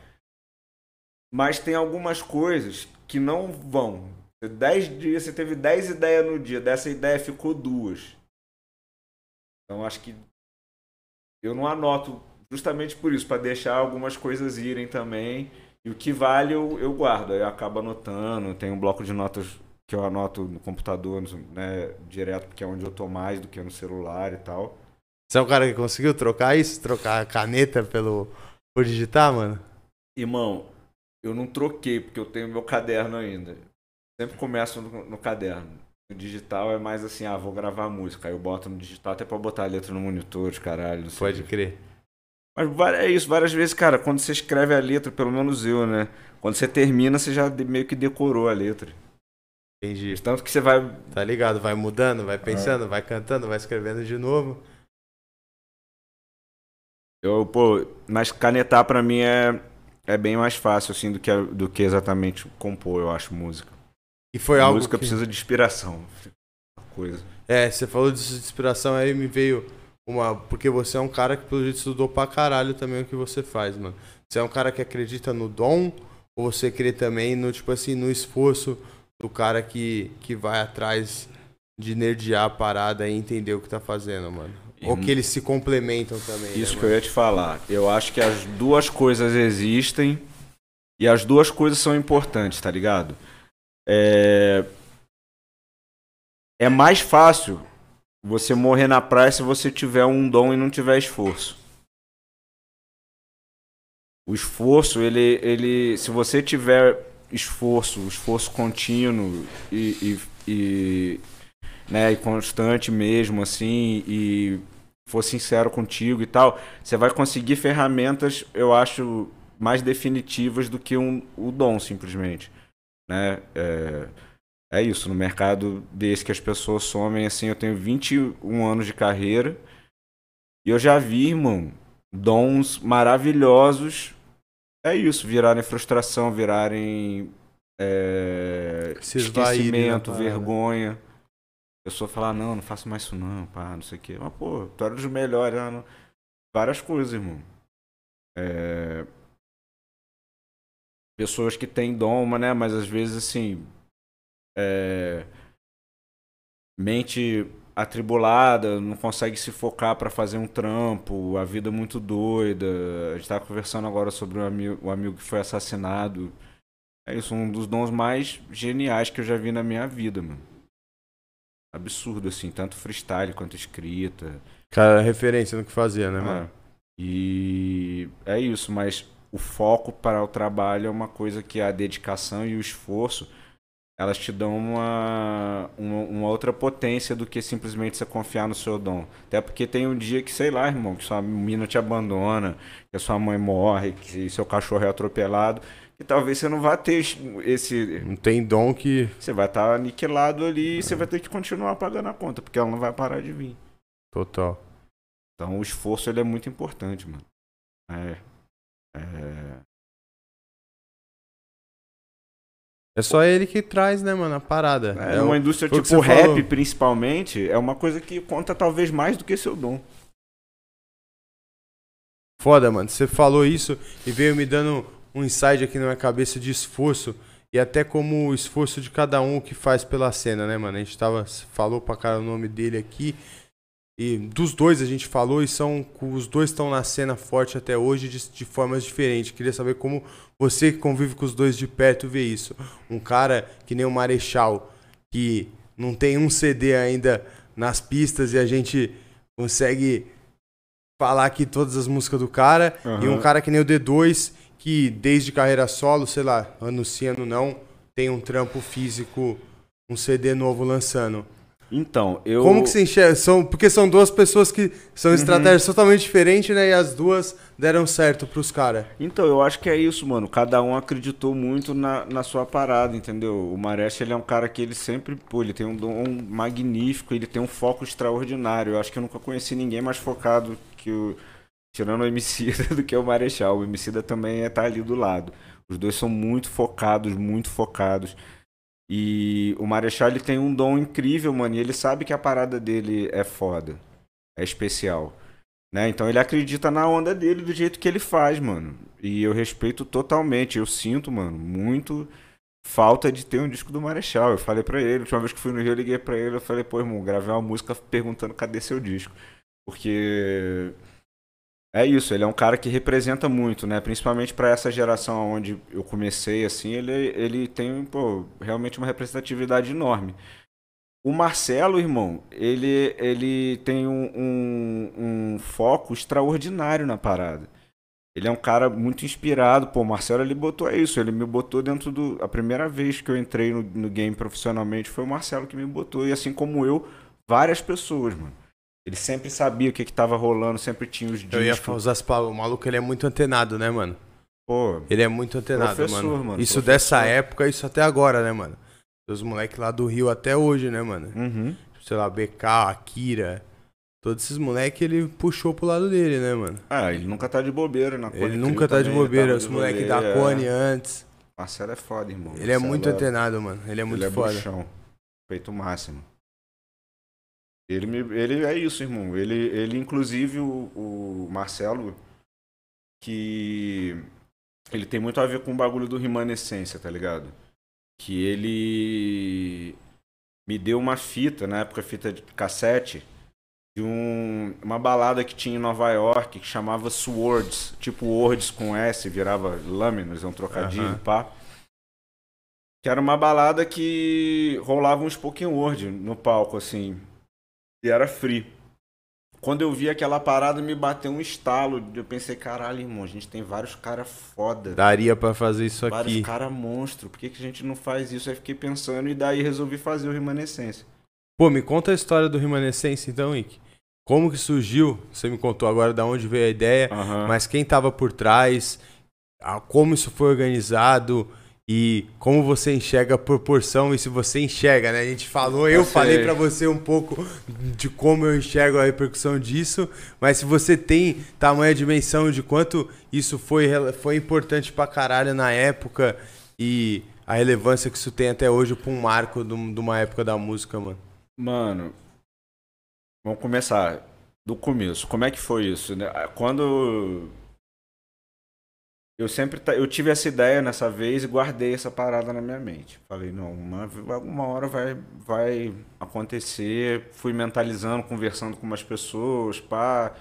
Mas tem algumas coisas que não vão. Dez dias, você teve dez ideias no dia, dessa ideia ficou duas. Então acho que eu não anoto justamente por isso, para deixar algumas coisas irem também. E o que vale eu, eu guardo, eu acabo anotando, tem um bloco de notas que eu anoto no computador, né, direto, porque é onde eu tô mais do que no celular e tal. Você é um cara que conseguiu trocar isso? Trocar a caneta pelo, por digitar, mano? Irmão, eu não troquei, porque eu tenho meu caderno ainda. Sempre começo no, no caderno. No digital é mais assim, ah, vou gravar música. Aí eu boto no digital até pra botar a letra no monitor, caralho. Pode crer. Mas é isso, várias vezes, cara, quando você escreve a letra, pelo menos eu, né? Quando você termina, você já meio que decorou a letra. Entendi. Tanto que você vai. Tá ligado? Vai mudando, vai pensando, é. vai cantando, vai escrevendo de novo. Eu, pô, mas canetar pra mim é, é bem mais fácil, assim, do que, do que exatamente compor, eu acho, música. E foi a algo música que... precisa de inspiração. Coisa. É, você falou de inspiração, aí me veio uma... Porque você é um cara que, pelo jeito, estudou pra caralho também o que você faz, mano. Você é um cara que acredita no dom ou você crê também no, tipo assim, no esforço do cara que, que vai atrás de nerdear a parada e entender o que tá fazendo, mano? Ou que eles se complementam também. Isso né, que eu ia te falar. Eu acho que as duas coisas existem e as duas coisas são importantes, tá ligado? É, é mais fácil você morrer na praia se você tiver um dom e não tiver esforço. O esforço, ele, ele, se você tiver esforço, esforço contínuo e, e, e né, e constante mesmo, assim, e for sincero contigo e tal, você vai conseguir ferramentas, eu acho, mais definitivas do que um, o dom, simplesmente. Né? É, é isso, no mercado desse que as pessoas somem, assim, eu tenho 21 anos de carreira E eu já vi, irmão, dons maravilhosos. É isso, virarem frustração, virarem é, esquecimento, vergonha. Pessoa falar, não, não faço mais isso não, pá, não sei o quê. Mas, pô, tu era dos melhores, ah, não. várias coisas, irmão. É, Pessoas que têm dom, né, mas às vezes, assim, é, mente atribulada, não consegue se focar pra fazer um trampo, a vida é muito doida. A gente tava conversando agora sobre o amigo, o amigo que foi assassinado. É isso, um dos dons mais geniais que eu já vi na minha vida, mano. Absurdo, assim, tanto freestyle quanto escrita. Cara, referência no que fazia, né, mano? É. E é isso, mas o foco para o trabalho é uma coisa que a dedicação e o esforço elas te dão uma, uma, uma outra potência do que simplesmente você confiar no seu dom. Até porque tem um dia que, sei lá, irmão, que sua mina te abandona, que a sua mãe morre, que seu cachorro é atropelado, que talvez você não vá ter esse. Não tem dom que. Você vai estar aniquilado ali e você vai ter que continuar pagando a conta, porque ela não vai parar de vir. Total. Então o esforço ele é muito importante, mano. É. É. É só ele que traz, né, mano, a parada. É, É uma indústria o tipo rap, falou. principalmente, é uma coisa que conta talvez mais do que seu dom. Foda, mano. Você falou isso e veio me dando um insight aqui na minha cabeça de esforço. E até como o esforço de cada um que faz pela cena, né, mano? A gente tava. Falou pra cara o nome dele aqui. E dos dois a gente falou e são. Os dois estão na cena forte até hoje de, de formas diferentes. Queria saber como você que convive com os dois de perto vê isso. Um cara que nem o Marechal, que não tem um CD ainda nas pistas e a gente consegue falar aqui todas as músicas do cara. E um cara que nem o D2, que desde carreira solo, sei lá, ano não, tem um trampo físico, um CD novo lançando. Então, eu. Como que você enxerga? São, porque são duas pessoas que Uhum. são estratégias totalmente diferentes, né? E as duas deram certo pros caras. Então, eu acho que é isso, mano. Cada um acreditou muito na, na sua parada, entendeu? O Mareste, ele é um cara que ele sempre, pô, ele tem um dom magnífico, ele tem um foco extraordinário. Eu acho que eu nunca conheci ninguém mais focado que o. Tirando o Emicida do que o Marechal. O Emicida também é tá ali do lado. Os dois são muito focados, muito focados. E o Marechal, ele tem um dom incrível, mano. E ele sabe que a parada dele é foda. É especial. Né? Então ele acredita na onda dele do jeito que ele faz, mano. E eu respeito totalmente. Eu sinto, mano, muito falta de ter um disco do Marechal. Eu falei pra ele, a última vez que fui no Rio, eu liguei pra ele, eu falei, pô, irmão, gravei uma música perguntando cadê seu disco. Porque é isso, ele é um cara que representa muito, né? Principalmente pra essa geração onde eu comecei, assim, ele, ele tem, pô, realmente uma representatividade enorme. O Marcelo, irmão, ele, ele tem um, um, um foco extraordinário na parada. Ele é um cara muito inspirado. Pô, o Marcelo, ele botou é isso. Ele me botou dentro do. A primeira vez que eu entrei no, no game profissionalmente foi o Marcelo que me botou. E assim como eu, várias pessoas, mano. Ele sempre sabia o que, que tava rolando, sempre tinha os Eu ia discos. usar as palavras. O maluco, ele é muito antenado, né, mano? Pô, Ele é muito antenado, mano. mano, Isso professor. dessa época, isso até agora, né, mano? Os moleques lá do Rio até hoje, né, mano? uhum. Sei lá, BK, Akira. Todos esses moleques ele puxou pro lado dele, né, mano? Ah, ele nunca tá de bobeira na Ele Cone nunca Crew tá de também, ele bobeira. Os de moleques da é. Cone antes. Marcelo é foda, irmão. Ele é Marcelo muito antenado, mano. Ele é muito ele é foda. bruxão. Feito máximo. Ele, me, ele é isso, irmão. Ele, ele inclusive, o, o Marcelo, que ele tem muito a ver com o bagulho do Rimanescência, tá ligado? Que ele me deu uma fita, na época fita de cassete, de um, uma balada que tinha em Nova York que chamava Swords, tipo Words com S, virava lâminas, é um trocadilho, Aham. pá. Que era uma balada que rolava um spoken word no palco, assim. E era free. Quando eu vi aquela parada, me bateu um estalo. Eu pensei, caralho, irmão, a gente tem vários caras foda. Daria pra fazer isso Vários aqui. caras monstro. Por que, que a gente não faz isso? Aí fiquei pensando e daí resolvi fazer o Remanescência. Pô, me conta a história do Remanescência, então, Ike. Como que surgiu? Você me contou agora da onde veio a ideia, Aham. mas quem tava por trás, a- como isso foi organizado e como você enxerga a proporção e se você enxerga, né? A gente falou, eu, falei para você um pouco de como eu enxergo a repercussão disso, mas se você tem tamanha dimensão de quanto isso foi, foi importante pra caralho na época e a relevância que isso tem até hoje pra um marco de uma época da música, mano. Mano, vamos começar do começo. Como é que foi isso? Né? Quando eu sempre eu tive essa ideia nessa vez e guardei essa parada na minha mente. Falei, não, uma, alguma hora vai, vai acontecer. Fui mentalizando, conversando com umas pessoas, pá.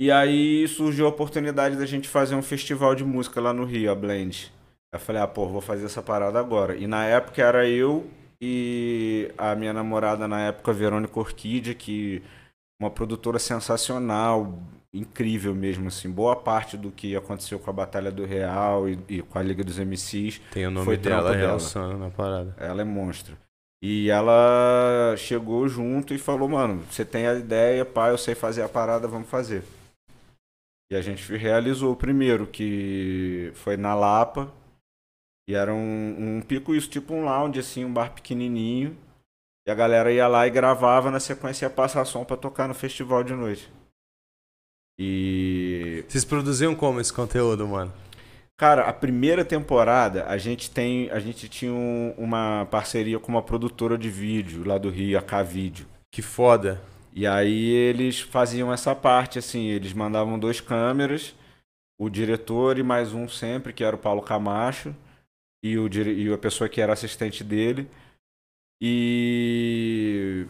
E aí surgiu a oportunidade da gente fazer um festival de música lá no Rio, a Blend. Eu falei, ah, pô, vou fazer essa parada agora. E na época era eu e a minha namorada na época, Verônica Orquídea, que uma produtora sensacional, incrível mesmo, assim. Boa parte do que aconteceu com a Batalha do Real e, e com a Liga dos MCs Tem o nome foi dela, dela. na parada. Ela é monstro. E ela chegou junto e falou, mano, você tem a ideia, pai, eu sei fazer a parada, vamos fazer. E a gente realizou o primeiro, que foi na Lapa. E era um, um pico isso, tipo um lounge, assim, um bar pequenininho. E a galera ia lá e gravava, na sequência ia passar som pra tocar no festival de noite. E. Vocês produziam como esse conteúdo, mano? Cara, a primeira temporada a gente tem. A gente tinha um, uma parceria com uma produtora de vídeo lá do Rio, a K-Vídeo. Que foda. E aí eles faziam essa parte, assim, eles mandavam dois câmeras, o diretor e mais um sempre, que era o Paulo Camacho, e, o, e a pessoa que era assistente dele. E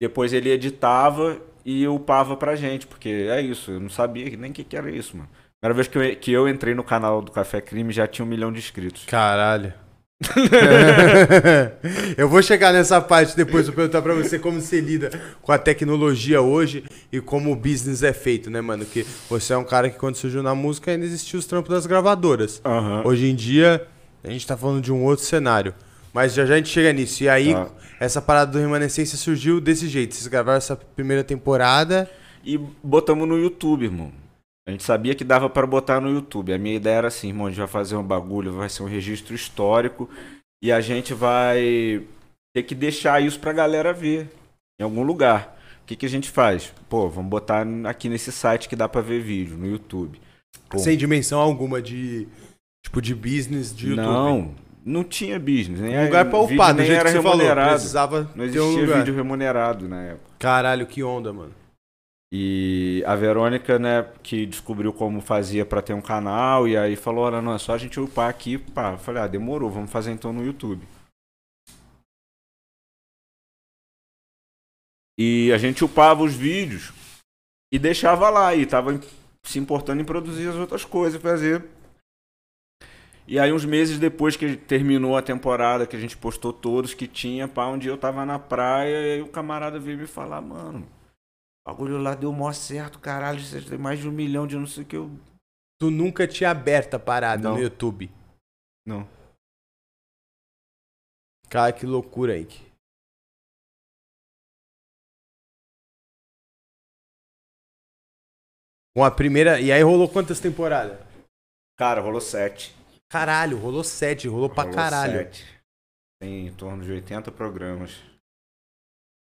depois ele editava e upava pra gente, porque é isso, eu não sabia nem o que, que era isso, mano. Primeira vez que eu, que eu entrei no canal do Café Crime já tinha um milhão de inscritos. Caralho. eu vou chegar nessa parte depois, vou perguntar pra você como você lida com a tecnologia hoje e como o business é feito, né, mano? Que você é um cara que quando surgiu na música ainda existia os trampos das gravadoras. Uhum. Hoje em dia, a gente tá falando de um outro cenário. Mas já já a gente chega nisso. E aí, tá. essa parada do Remanescência surgiu desse jeito. Vocês gravaram essa primeira temporada. E botamos no YouTube, irmão. A gente sabia que dava para botar no YouTube. A minha ideia era assim, irmão, a gente vai fazer um bagulho, vai ser um registro histórico e a gente vai ter que deixar isso pra galera ver em algum lugar. O que, que a gente faz? Pô, vamos botar aqui nesse site que dá para ver vídeo, no YouTube. Pô. Sem dimensão alguma de tipo de business de YouTube. Não, não tinha business. Nem um lugar pra upar, nem era remunerado. Precisava não existia um vídeo remunerado na época. Caralho, que onda, mano. E a Verônica, né, que descobriu como fazia para ter um canal, e aí falou: Olha, não, é só a gente upar aqui. Pá. Eu falei: Ah, demorou, vamos fazer então no YouTube. E a gente upava os vídeos e deixava lá, e tava se importando em produzir as outras coisas, fazer. E aí, uns meses depois que terminou a temporada, que a gente postou todos que tinha, pá, um dia eu tava na praia e aí o camarada veio me falar: Mano o bagulho lá deu mó certo, caralho. Você tem mais de um milhão de não sei o que eu. Tu nunca tinha aberto a parada não. no YouTube? Não. Cara, que loucura aí. Com a primeira. E aí rolou quantas temporadas? Cara, rolou sete. Caralho, rolou sete, rolou, rolou pra caralho. Sete. Tem em torno de 80 programas.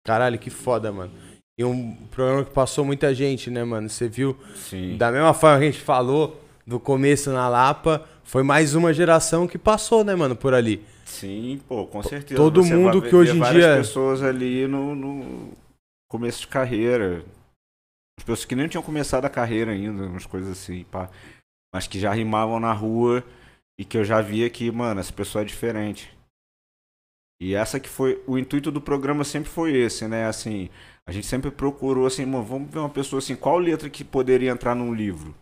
Caralho, que foda, mano. E um programa que passou muita gente, né, mano? Você viu? Sim. Da mesma forma que a gente falou do começo na Lapa, foi mais uma geração que passou, né, mano, por ali. Sim, pô, com certeza. Todo Você mundo que hoje em dia. pessoas ali no, no, começo de carreira. As pessoas que nem tinham começado a carreira ainda, umas coisas assim, pá. Mas que já rimavam na rua e que eu já via que, mano, essa pessoa é diferente. E essa que foi. O intuito do programa sempre foi esse, né? Assim, a gente sempre procurou assim, mano, vamos ver uma pessoa assim, qual letra que poderia entrar num livro?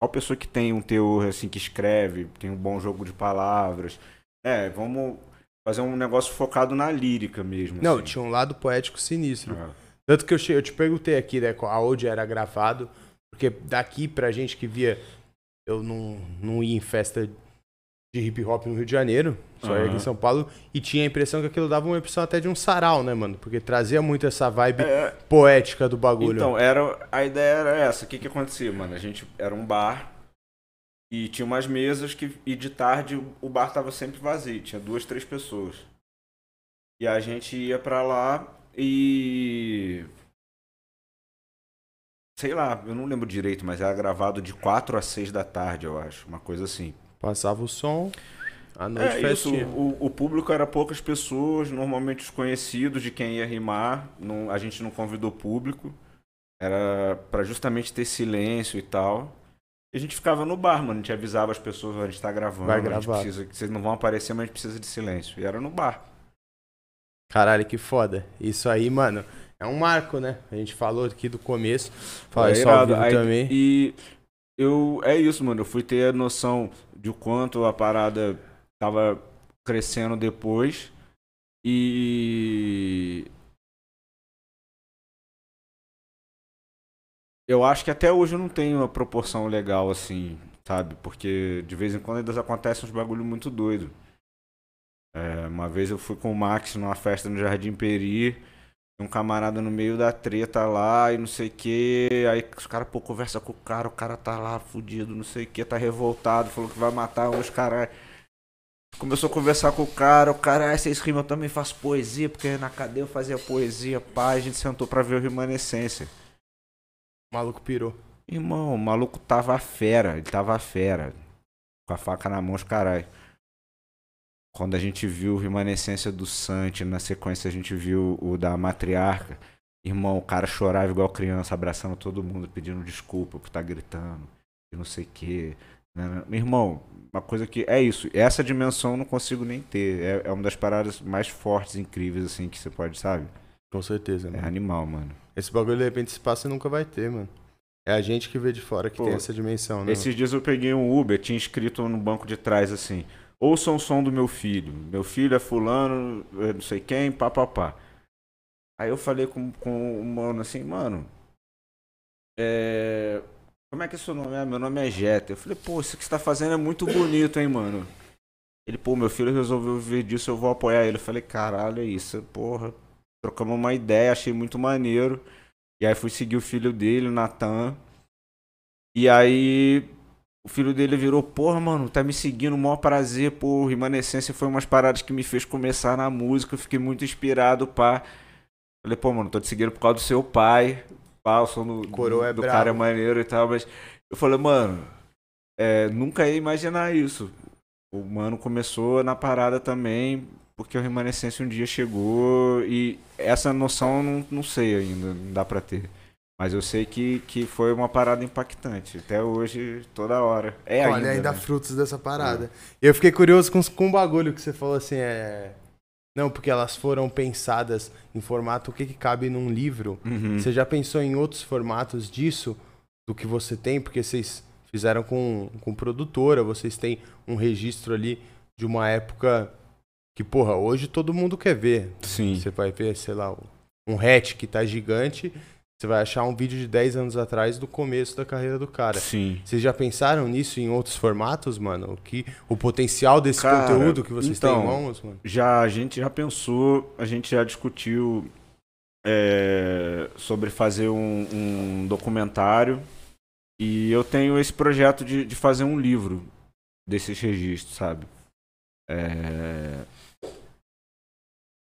Qual pessoa que tem um teor assim, que escreve, tem um bom jogo de palavras? É, vamos fazer um negócio focado na lírica mesmo. Não, assim. tinha um lado poético sinistro. É. Tanto que eu, eu te perguntei aqui, né, aonde era gravado, porque daqui pra gente que via, eu não, não ia em festa de hip hop no Rio de Janeiro, só uhum. aqui em São Paulo, e tinha a impressão que aquilo dava uma impressão até de um sarau, né, mano? Porque trazia muito essa vibe é... poética do bagulho. Então, era, a ideia era essa. O que que acontecia, mano? A gente era um bar E tinha umas mesas que. E de tarde o bar tava sempre vazio, tinha duas, três pessoas. E a gente ia pra lá e. Sei lá, eu não lembro direito, mas era gravado de 4 a 6 da tarde, eu acho. Uma coisa assim. Passava o som, a noite É isso, o, o público era poucas pessoas, normalmente os conhecidos de quem ia rimar. Não, a gente não convidou público. Era pra justamente ter silêncio e tal. E a gente ficava no bar, mano. A gente avisava as pessoas, "Ó, a gente tá gravando, Vai a gente gravar." precisa, vocês não vão aparecer, mas a gente precisa de silêncio. E era no bar. Caralho, que foda. Isso aí, mano, é um marco, né? A gente falou aqui do começo. Fala É isso ao vivo Aí- também. E eu. É isso, mano. Eu fui ter a noção de quanto a parada tava crescendo depois. E. Eu acho que até hoje eu não tenho uma proporção legal assim, sabe? Porque de vez em quando ainda acontecem uns bagulho muito doido. É, uma vez eu fui com o Max numa festa no Jardim Peri. Um camarada no meio da treta lá e não sei o que. Aí os caras, pô, conversa com o cara, o cara tá lá fudido, não sei o que, tá revoltado, falou que vai matar os caras. Começou a conversar com o cara, o cara, ah, vocês rimam, eu também faço poesia, porque na cadeia eu fazia poesia, pá, a gente sentou pra ver o Remanescência. O maluco pirou. Irmão, o maluco tava fera, ele tava fera. Com a faca na mão, os caralho. Quando a gente viu o Remanescência do Sante, na sequência a gente viu o da Matriarca. Irmão, o cara chorava igual criança, abraçando todo mundo, pedindo desculpa por estar gritando. E não sei o quê. Meu irmão, uma coisa que. É isso. Essa dimensão eu não consigo nem ter. É, é uma das paradas mais fortes, incríveis, assim, que você pode, sabe? Com certeza, É mano. animal, mano. Esse bagulho, de repente, esse passo você nunca vai ter, mano. É a gente que vê de fora que Pô, tem essa dimensão, né? Esses dias eu peguei um Uber, tinha escrito no banco de trás assim: ouçam o som do meu filho. Meu filho é fulano, é não sei quem, pá, pá, pá. Aí eu falei com, com o mano assim, mano, é... como é que é seu nome? Ah, meu nome é Jetta. Eu falei, pô, isso que você tá fazendo é muito bonito, hein, mano. Ele, pô, meu filho resolveu viver disso, eu vou apoiar ele. Eu falei, caralho, é isso, porra. Trocamos uma ideia, achei muito maneiro. E aí fui seguir o filho dele, o Natan. E aí o filho dele virou, porra, mano, tá me seguindo, maior prazer, pô, Remanescência foi umas paradas que me fez começar na música, eu fiquei muito inspirado, pá. Falei, pô, mano, tô te seguindo por causa do seu pai, pá, o som do, Coroa é do cara é maneiro e tal, mas eu falei, mano, é, nunca ia imaginar isso. O mano começou na parada também, porque o Remanescência um dia chegou e essa noção eu não, não sei ainda, não dá pra ter. Mas eu sei que, que foi uma parada impactante. Até hoje, toda hora. É Olha, ainda. ainda né? frutos dessa parada. Eu fiquei curioso com, com o bagulho que você falou assim, é... Não, porque elas foram pensadas em formato, o que, que cabe num livro. Uhum. Você já pensou em outros formatos disso, do que você tem? Porque vocês fizeram com, com produtora, vocês têm um registro ali de uma época que, porra, hoje todo mundo quer ver. Sim. Você vai ver, sei lá, um hatch que tá gigante, você vai achar um vídeo de 10 anos atrás do começo da carreira do cara. Sim. Vocês já pensaram nisso em outros formatos, mano? O, que, o potencial desse Cara, conteúdo que vocês têm então, em mãos, mano? Já, a gente já pensou, a gente já discutiu é, sobre fazer um, um documentário. E eu tenho esse projeto de, de fazer um livro desses registros, sabe? É,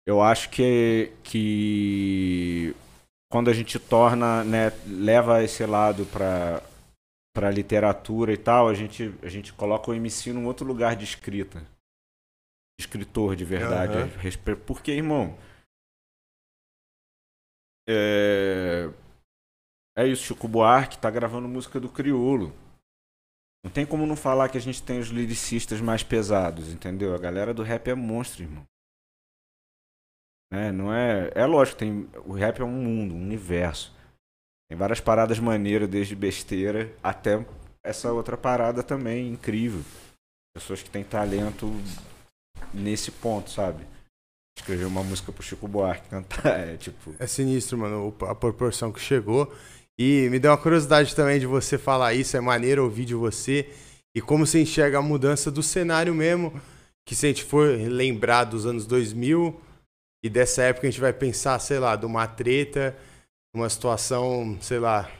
eu acho que, que quando a gente torna, né, leva esse lado para para literatura e tal, a gente a gente coloca o MC num outro lugar de escrita. Escritor de verdade, respe- porque irmão, é é isso, Chico Buarque tá gravando música do Criolo. Não tem como não falar que a gente tem os lyricistas mais pesados, entendeu? A galera do rap é monstro, irmão. Né? Não é, é lógico, tem o rap é um mundo, um universo. Tem várias paradas maneiras, desde besteira até essa outra parada também incrível. Pessoas que têm talento nesse ponto, sabe? Escrever uma música pro Chico Buarque cantar, é tipo, É sinistro, mano, a proporção que chegou. E me deu uma curiosidade também de você falar isso, é maneiro ouvir de você. E como você enxerga a mudança do cenário mesmo, que se a gente for lembrar dos anos 2000, e dessa época a gente vai pensar, sei lá, de uma treta, uma situação, sei lá,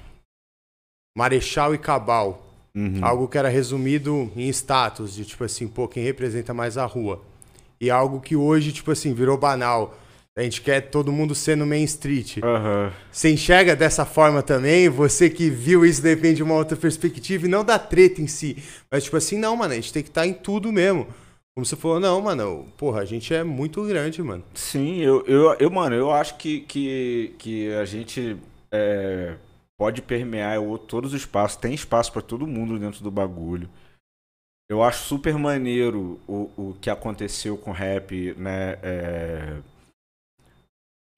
Marechal e Cabal. Uhum. Algo que era resumido em status, de tipo assim, pô, quem representa mais a rua. E algo que hoje, tipo assim, virou banal. A gente quer todo mundo sendo Main Street. Uhum. Você enxerga dessa forma também? Você que viu isso depende de uma outra perspectiva e não da treta em si. Mas, tipo assim, não, mano, a gente tem que estar tá em tudo mesmo. Como você falou, não, mano, porra, a gente é muito grande, mano. Sim, eu, eu, eu mano, eu acho que, que, que a gente é, pode permear todos os espaços, tem espaço para todo mundo dentro do bagulho. Eu acho super maneiro o, o que aconteceu com o rap, né? É,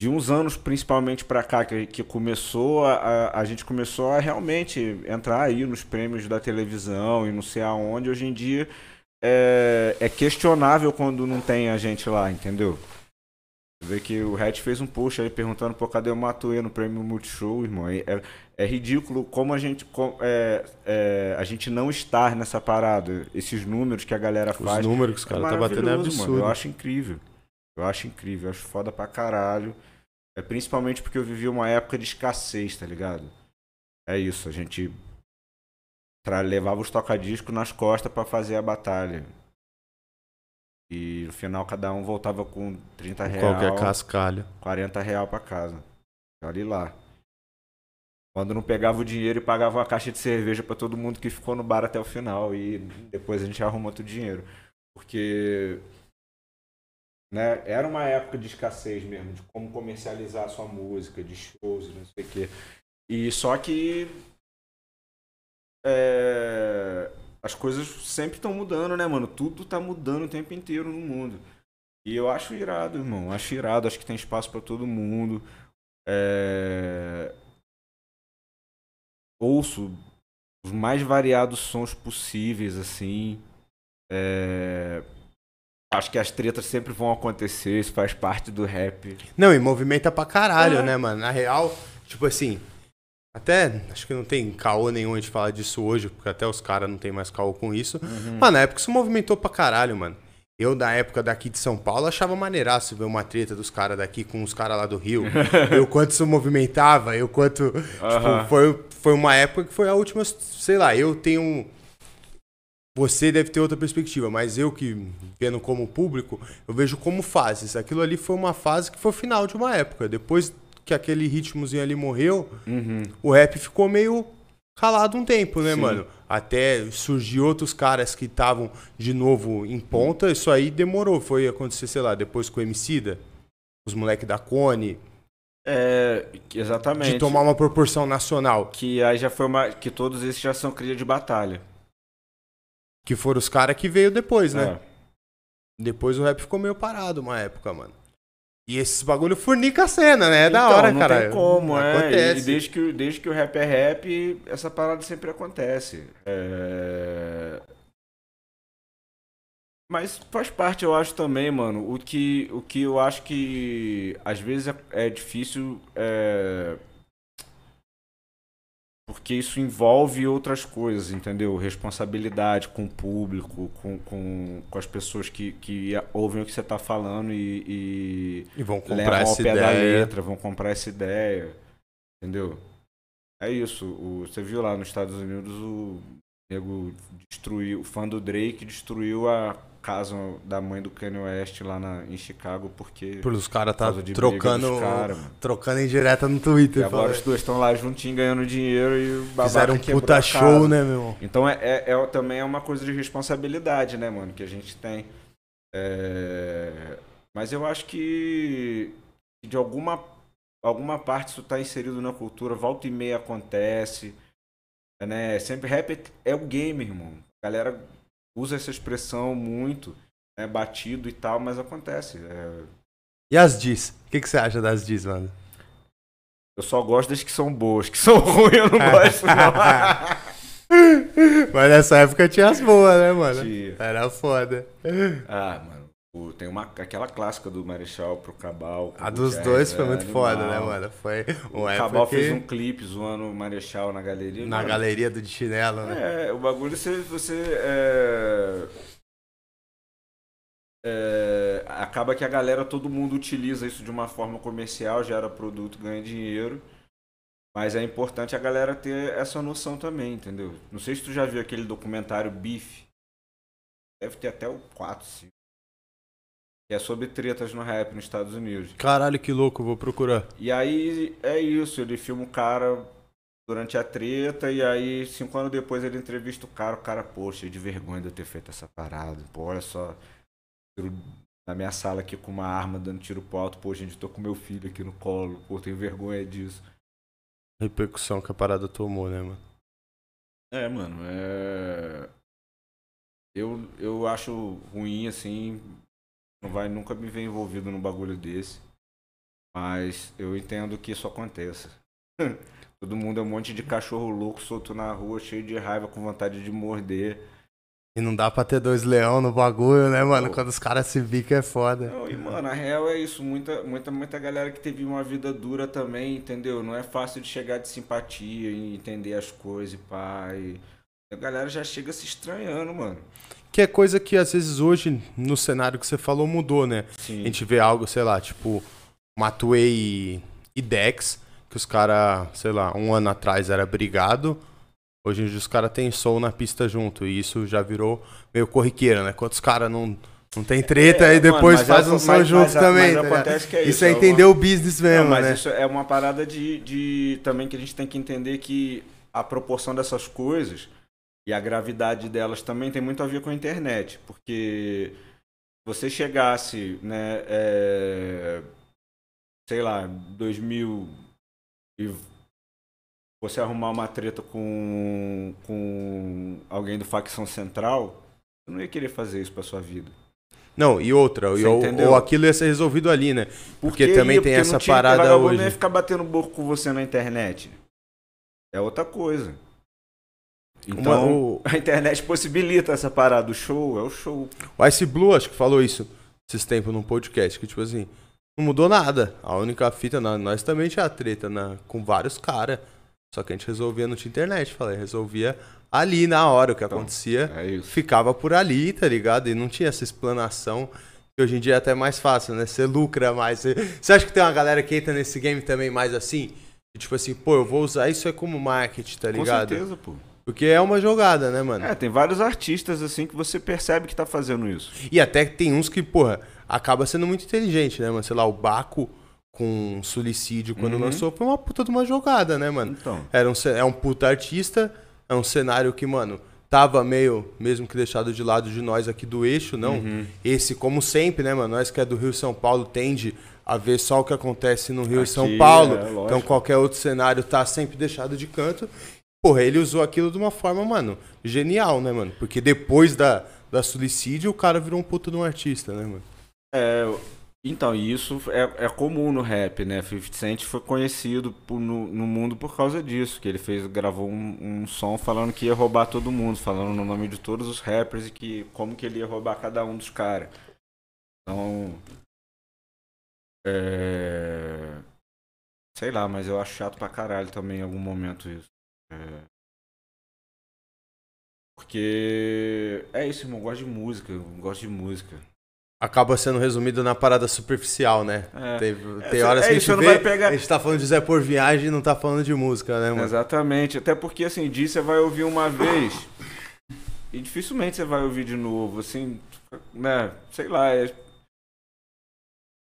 de uns anos principalmente para cá que, que começou a, a gente começou a realmente entrar aí nos prêmios da televisão e não sei aonde hoje em dia é, é questionável quando não tem a gente lá entendeu Você vê que o Red fez um post aí perguntando por cadê o Matuê no prêmio Multishow irmão é, é, ridículo como a gente é, é, a gente não estar nessa parada esses números que a galera faz os números que os caras é tá batendo é absurdo mano. eu acho incrível eu acho incrível, eu acho foda pra caralho. É principalmente porque eu vivi uma época de escassez, tá ligado? É isso, a gente levava os tocadiscos nas costas para fazer a batalha. E no final cada um voltava com 30 reais. Qualquer cascalho. 40 reais pra casa. Olha lá. Quando não pegava o dinheiro e pagava uma caixa de cerveja para todo mundo que ficou no bar até o final. E depois a gente arrumou outro dinheiro. Porque né? Era uma época de escassez mesmo, de como comercializar a sua música, de shows, não sei o quê. E só que é, as coisas sempre estão mudando, né, mano? Tudo tá mudando o tempo inteiro no mundo. E eu acho irado, irmão. Acho irado, acho que tem espaço para todo mundo. É... Ouço os mais variados sons possíveis, assim. É... Acho que as tretas sempre vão acontecer, isso faz parte do rap. Não, e movimenta pra caralho, é. né, mano? Na real, tipo assim, até acho que não tem caô nenhum de falar disso hoje, porque até os caras não tem mais caô com isso. Uhum. Mas na época isso movimentou pra caralho, mano. Eu, na época daqui de São Paulo, achava maneiraço ver uma treta dos caras daqui com os caras lá do Rio. eu quanto isso movimentava, eu quanto. Uhum. Tipo, foi, foi uma época que foi a última. Sei lá, eu tenho você deve ter outra perspectiva, mas eu que vendo como público, eu vejo como fases. Aquilo ali foi uma fase que foi o final de uma época. Depois que aquele ritmozinho ali morreu, uhum. o rap ficou meio calado um tempo, né, Sim. mano? Até surgir outros caras que estavam de novo em ponta, isso aí demorou. Foi acontecer, sei lá, depois com o Emicida, os moleques da Cone. É, exatamente. De tomar uma proporção nacional. Que aí já foi uma. Que todos esses já são cria de batalha. Que foram os caras que veio depois, né? É. Depois o rap ficou meio parado uma época, mano. E esses bagulho fornica a cena, né? É então, da hora, não cara. Não tem como, é. Acontece. E desde que, desde que o rap é rap, essa parada sempre acontece. É... Mas faz parte, eu acho também, mano. O que, o que eu acho que às vezes é, é difícil. É porque isso envolve outras coisas, entendeu? Responsabilidade com o público, com, com, com as pessoas que, que ouvem o que você está falando e, e, e, vão comprar essa ideia. da letra, vão comprar essa ideia, entendeu? É isso. O, você viu lá nos Estados Unidos o nego destruiu, o fã do Drake destruiu a casa da mãe do Kanye West lá na, em Chicago porque por os caras tá trocando cara, trocando em direta no Twitter. E agora os dois estão lá juntinhos ganhando dinheiro e o fizeram um puta show, né, meu? Então é, é, é, também é uma coisa de responsabilidade, né, mano, que a gente tem. É... Mas eu acho que de alguma alguma parte isso está inserido na cultura, volta e meia acontece, né? Sempre rap é o game, irmão. A galera usa essa expressão muito, né, batido e tal, mas acontece. É... E as diz? O que, que você acha das diz, mano? Eu só gosto das que são boas, que são ruins eu não gosto, não. Mas nessa época tinha as boas, né, mano? Tinha. Era foda. Ah, mano. Tem uma, aquela clássica do Marechal pro Cabal. A dos dois foi muito foda, né, mano? Foi o Cabal que... fez um clipe zoando o Marechal na galeria. Na mano. galeria do de chinelo, né? É, o bagulho você. você é... É... acaba que a galera, todo mundo utiliza isso de uma forma comercial, gera produto, ganha dinheiro. Mas é importante a galera ter essa noção também, entendeu? Não sei se tu já viu aquele documentário Beef. Deve ter até o 4, 5. Que é sobre tretas no rap nos Estados Unidos. Caralho, que louco, vou procurar. E aí é isso, ele filma o cara durante a treta, e aí cinco anos depois ele entrevista o cara, o cara, poxa, de vergonha de eu ter feito essa parada. Pô, olha só, na minha sala aqui com uma arma dando tiro pro alto, pô, gente, tô com meu filho aqui no colo, pô, tenho vergonha disso. Repercussão que a parada tomou, né, mano? É, mano, é. Eu, eu acho ruim, assim, não vai nunca me ver envolvido num bagulho desse. Mas eu entendo que isso aconteça. Todo mundo é um monte de cachorro louco solto na rua, cheio de raiva, com vontade de morder. E não dá pra ter dois leão no bagulho, né, mano? Pô. Quando os caras se bicam é foda. Não, e, mano, a real é isso. Muita, muita, muita galera que teve uma vida dura também, entendeu? Não é fácil de chegar de simpatia e entender as coisas e pá. E... A galera já chega se estranhando, mano. Que é coisa que às vezes hoje, no cenário que você falou, mudou, né? Sim. A gente vê algo, sei lá, tipo, Matuei e Dex, que os caras, sei lá, um ano atrás era brigado. Hoje em dia os caras têm som na pista junto. E isso já virou meio corriqueira, né? Quantos caras não, não tem treta é, e depois mano, faz um som mas, junto mas, também. Mas tá acontece que é isso. Isso é, é entender uma... o business mesmo, não, mas né? isso é uma parada de, de também que a gente tem que entender que a proporção dessas coisas e a gravidade delas também tem muito a ver com a internet. Porque você chegasse, né, é, sei lá, 2000 e você arrumar uma treta com, com alguém do facção central, você não ia querer fazer isso pra sua vida. Não, e outra, ou, ou, aquilo ia ser resolvido ali, né? Porque, porque também ia, tem porque essa parada hoje. não ia ficar batendo boco com você na internet. É outra coisa. Então, Uma, o... a internet possibilita essa parada. O show é o show. O Ice Blue, acho que falou isso esses tempos num podcast, que tipo assim, não mudou nada. A única fita, nós também tinha treta na, com vários caras. Só que a gente resolvia, não tinha internet, falei, resolvia ali na hora o que então, acontecia. É ficava por ali, tá ligado? E não tinha essa explanação que hoje em dia é até mais fácil, né? Você lucra mais. Você, você acha que tem uma galera que entra nesse game também mais assim? Tipo assim, pô, eu vou usar isso é como marketing, tá ligado? Com certeza, pô. Porque é uma jogada, né, mano? É, tem vários artistas assim que você percebe que tá fazendo isso. E até tem uns que, porra, acaba sendo muito inteligente, né, mano? Sei lá, o Baco com Suicídio quando uhum. lançou foi uma puta de uma jogada, né, mano? Então. Era um, é um puta artista, é um cenário que, mano, tava meio, mesmo que deixado de lado de nós aqui do eixo, não. Uhum. Esse, como sempre, né, mano? Nós que é do Rio São Paulo tende a ver só o que acontece no Rio aqui, e São Paulo. É, então qualquer outro cenário tá sempre deixado de canto. Porra, ele usou aquilo de uma forma, mano, genial, né, mano? Porque depois da, da suicídio, o cara virou um puto de um artista, né, mano? É, então, isso é, é comum no rap, né? 50 Cent foi conhecido por, no, no, mundo por causa disso, que ele fez, gravou um, um, som falando que ia roubar todo mundo, falando no nome de todos os rappers e que como que ele ia roubar cada um dos caras. Então, é... sei lá, mas eu acho chato pra caralho também em algum momento isso. É... Porque é isso, irmão, eu gosto de música, eu gosto de música acaba sendo resumido na parada superficial, né? É. Tem, tem é, horas é, que a gente vê, pegar... a gente tá falando de Zé por viagem e não tá falando de música, né, mano? Exatamente, até porque assim, disso você vai ouvir uma vez e dificilmente você vai ouvir de novo, assim, né, sei lá, é...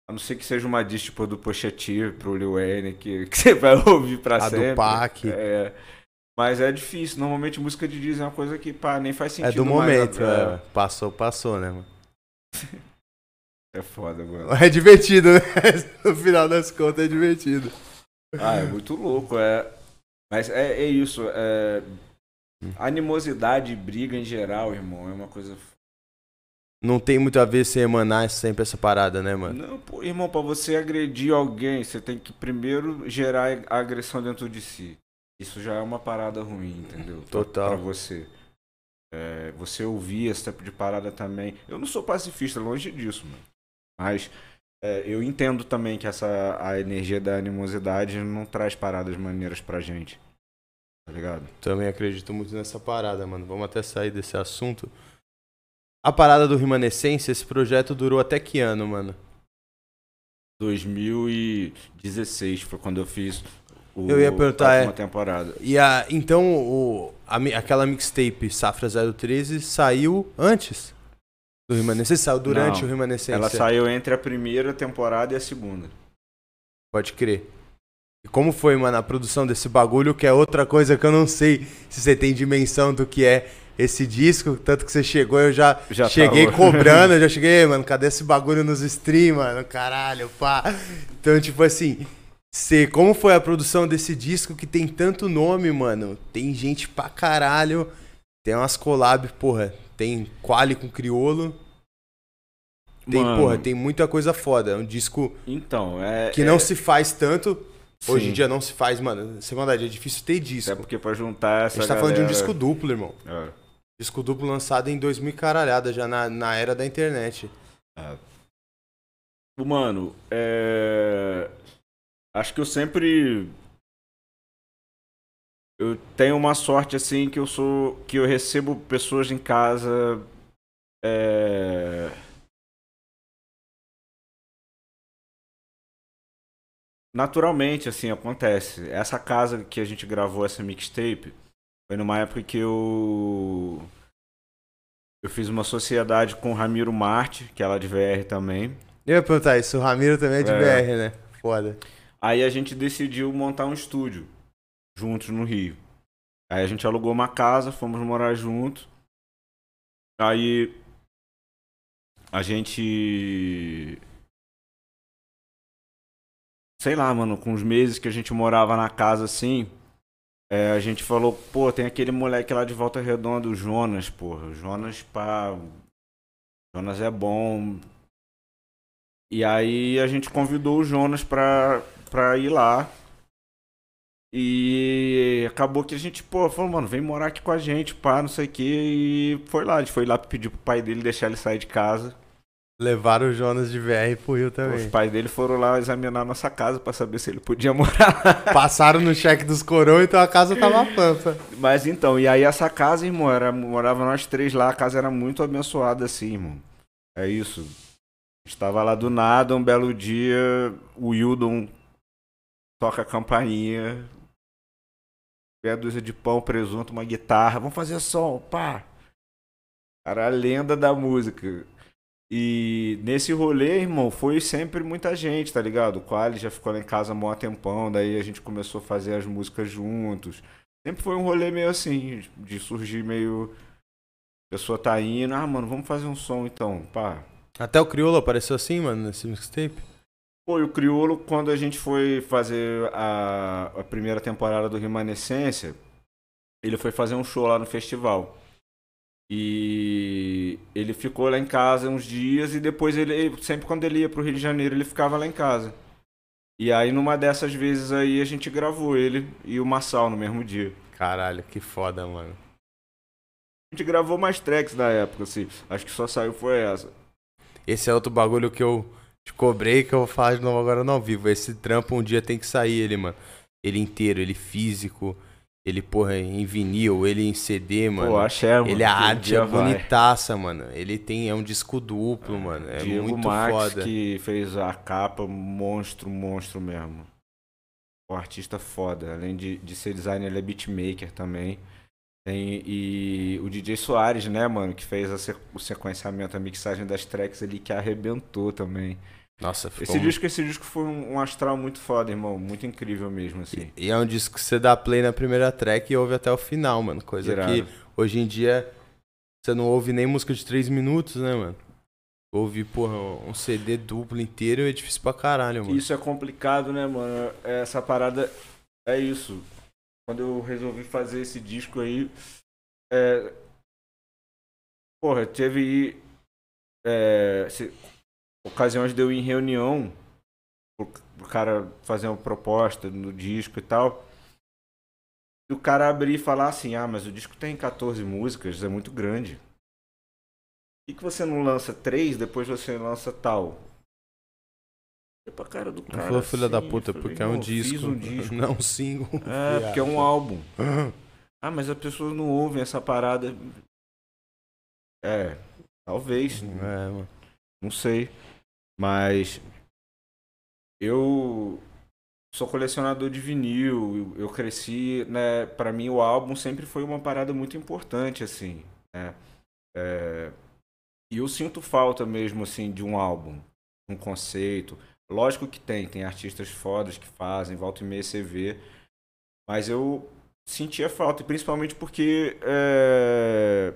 a não ser que seja uma diss tipo do Pochetir pro Lil Wayne, que, que você vai ouvir pra a sempre. do Pac. É... Mas é difícil, normalmente música de diz é uma coisa que, pá, nem faz sentido. É do momento, é. passou, passou, né, mano? É foda, mano. É divertido, né? No final das contas é divertido. Ah, é muito louco, é. Mas é, é isso, é. Animosidade e briga em geral, irmão, é uma coisa. Não tem muito a ver se emanar sempre essa parada, né, mano? Não, pô, irmão, pra você agredir alguém, você tem que primeiro gerar a agressão dentro de si. Isso já é uma parada ruim, entendeu? Total. Pra você. É, você ouvir esse tipo de parada também. Eu não sou pacifista, longe disso, mano. Mas é, eu entendo também que essa a energia da animosidade não traz paradas maneiras pra gente. Tá ligado? Também acredito muito nessa parada, mano. Vamos até sair desse assunto. A parada do Rimanescência, esse projeto durou até que ano, mano? 2016 foi quando eu fiz o, Eu ia perguntar, a é. última temporada. E a, então, o, a aquela mixtape Safra 013 saiu antes do Remanescência? Saiu durante Não, o Remanescência? Ela saiu entre a primeira temporada e a segunda. Pode crer. E como foi, mano, a produção desse bagulho, que é outra coisa que eu não sei se você tem dimensão do que é esse disco, tanto que você chegou, eu já, Já cheguei tava. cobrando, eu já cheguei, "Ei, mano, cadê esse bagulho nos stream, mano? Caralho, pá. Então, tipo assim, você, como foi a produção desse disco que tem tanto nome, mano? Tem gente pra caralho, tem umas collab, porra, tem Quali com Criolo. Tem, Mano. porra, tem muita coisa foda. É um disco Então, é. que é- não se faz tanto. Hoje em Sim. dia não se faz, mano. Sem maldade, é difícil ter disco. Até porque pra juntar A essa. gente tá falando de um galera- disco duplo, irmão. É. Disco duplo lançado em 2000 e caralhada, já na, na era da internet. Mano, é. Acho que eu sempre. Eu tenho uma sorte assim que eu sou. que eu recebo pessoas em casa. É. Naturalmente, assim, acontece. Essa casa que a gente gravou essa mixtape foi numa época que eu. Eu fiz uma sociedade com o Ramiro Marte, que ela é de VR também. Eu ia perguntar isso, o Ramiro também é de É. BR, né? Foda. Aí a gente decidiu montar um estúdio juntos no Rio. Aí a gente alugou uma casa, fomos morar juntos. Aí a gente sei lá, mano, com os meses que a gente morava na casa assim, é, a gente falou, pô, tem aquele moleque lá de Volta Redonda, o Jonas, porra. Jonas, pá. Jonas é bom. E aí a gente convidou o Jonas pra, pra ir lá. E acabou que a gente, pô, falou, mano, vem morar aqui com a gente, pá, não sei o que. E foi lá, a gente foi lá pedir pro pai dele deixar ele sair de casa. Levaram o Jonas de VR pro Rio Os também. pais dele foram lá examinar a nossa casa pra saber se ele podia morar lá. Passaram no cheque dos coroas, então a casa tava pampa. Mas então, e aí essa casa, irmão, era, morava nós três lá, a casa era muito abençoada assim, irmão. É isso. Estava lá do nada, um belo dia, o Wildon toca a campainha, meia dúzia de pão, presunto, uma guitarra, vamos fazer som, pá. Era a lenda da música. E nesse rolê, irmão, foi sempre muita gente, tá ligado? O Quali já ficou lá em casa mó tempão, daí a gente começou a fazer as músicas juntos. Sempre foi um rolê meio assim, de surgir meio. A pessoa tá indo, ah, mano, vamos fazer um som então, pá. Até o Criolo apareceu assim, mano, nesse mixtape. Pô, e o Criolo, quando a gente foi fazer a, a primeira temporada do Remanescência, ele foi fazer um show lá no festival. E ele ficou lá em casa uns dias e depois ele, sempre quando ele ia pro Rio de Janeiro, ele ficava lá em casa. E aí numa dessas vezes aí a gente gravou ele e o Massal no mesmo dia. Caralho, que foda, mano. A gente gravou mais tracks na época, assim. Acho que só saiu foi essa. Esse é outro bagulho que eu te cobrei que eu vou falar de novo agora no ao vivo. Esse trampo um dia tem que sair ele, mano. Ele inteiro, ele físico, ele, porra, em vinil, ele em CD, mano. Pô, axé, mano. ele um arte é vai. bonitaça, mano. Ele tem é um disco duplo, mano. É Diego muito Marques, foda. que fez a capa, monstro, monstro mesmo. Um artista foda. Além de, de ser designer, ele é beatmaker também. Tem, e o DJ Soares, né, mano, que fez o sequenciamento, a mixagem das tracks ali, que arrebentou também. Nossa, ficou Esse disco, esse disco foi um, astral muito foda, irmão. Muito incrível mesmo, assim. E é um disco que você dá play na primeira track e ouve até o final, mano. Coisa Irado. que hoje em dia você não ouve nem música de 3 minutos, né, mano? Ouvir, porra, um CD duplo inteiro é difícil pra caralho, mano. Isso é complicado, né, mano? Essa parada é isso. Quando eu resolvi fazer esse disco aí, é... porra, teve é, se- ocasiões de eu ir em reunião o, cara fazer uma proposta no disco e tal. E o cara abrir e falar assim: ah, mas o disco tem 14 músicas, é muito grande. Que, que você não lança três, depois você lança tal? Pra cara do cara. falou filha da assim, puta, eu falei, porque é um "Não, disco. Um disco. Não um single. É, porque é um álbum. Ah, mas as pessoas não ouvem essa parada. É, talvez. É, mano. Não sei. Mas eu sou colecionador de vinil, eu, eu cresci, né? Para mim o álbum sempre foi uma parada muito importante, assim, né? É, e eu sinto falta mesmo, assim, de um álbum, um conceito. Lógico que tem, tem artistas fodas que fazem, volta e meia você vê. Mas eu sentia falta, principalmente porque é,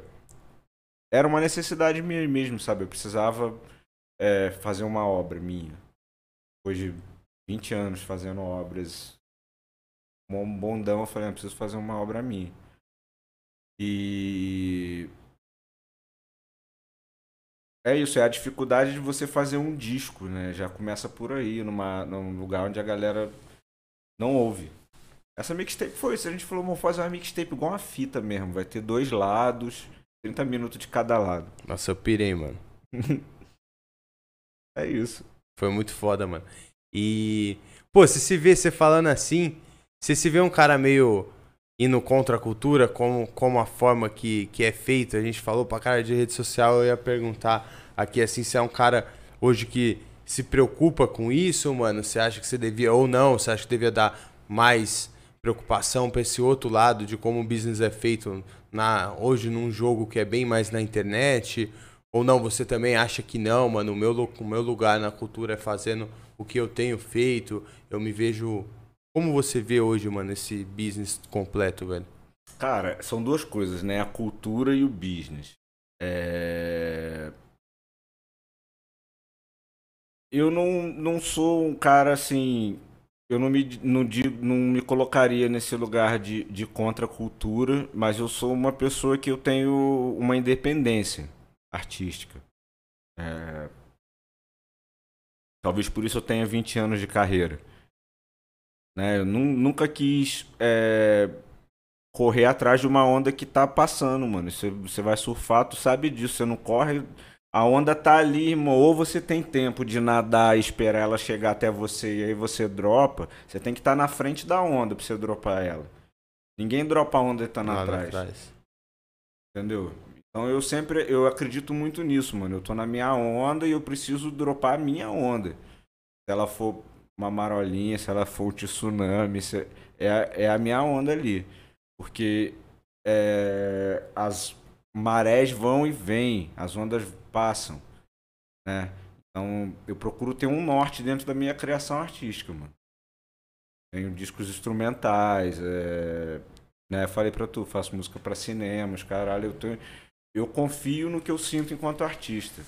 era uma necessidade minha mesmo, sabe? Eu precisava é, fazer uma obra minha. Depois de 20 anos fazendo obras, um bondão, eu falei, eu preciso fazer uma obra minha. E é isso, é a dificuldade de você fazer um disco, né? Já começa por aí, numa, num lugar onde a galera não ouve. Essa mixtape foi isso. A gente falou, vamos fazer uma mixtape igual uma fita mesmo. Vai ter dois lados, 30 minutos de cada lado. Nossa, eu pirei, mano. é isso. Foi muito foda, mano. E, pô, se se vê você falando assim, se se vê um cara meio indo contra a cultura, como, como a forma que, que é feito, a gente falou pra cara de rede social, eu ia perguntar aqui assim, se é um cara hoje que se preocupa com isso, mano, você acha que você devia, ou não, você acha que devia dar mais preocupação para esse outro lado de como o business é feito na, hoje num jogo que é bem mais na internet, ou não, você também acha que não, mano, o meu, o meu lugar na cultura é fazendo o que eu tenho feito, eu me vejo como você vê hoje, mano, esse business completo, velho? Cara, são duas coisas, né? A cultura e o business. É... Eu não, não sou um cara assim. Eu não me, não, não me colocaria nesse lugar de, de contracultura, mas eu sou uma pessoa que eu tenho uma independência artística. É... Talvez por isso eu tenha 20 anos de carreira. Né? Eu nunca quis é, correr atrás de uma onda que tá passando, mano. Você, você vai surfar, tu sabe disso. Você não corre. A onda tá ali, irmão. Ou você tem tempo de nadar e esperar ela chegar até você e aí você dropa. Você tem que estar tá na frente da onda pra você dropar ela. Ninguém dropa a onda e tá na trás. atrás. Entendeu? Então eu sempre eu acredito muito nisso, mano. Eu tô na minha onda e eu preciso dropar a minha onda. Se ela for uma marolinha, se ela for um tsunami, é, é a minha onda ali. Porque é, as marés vão e vêm, as ondas passam, né? Então eu procuro ter um norte dentro da minha criação artística, mano. Tenho discos instrumentais, é, né? Falei pra tu, faço música para cinemas, caralho, eu tenho, eu confio no que eu sinto enquanto artista.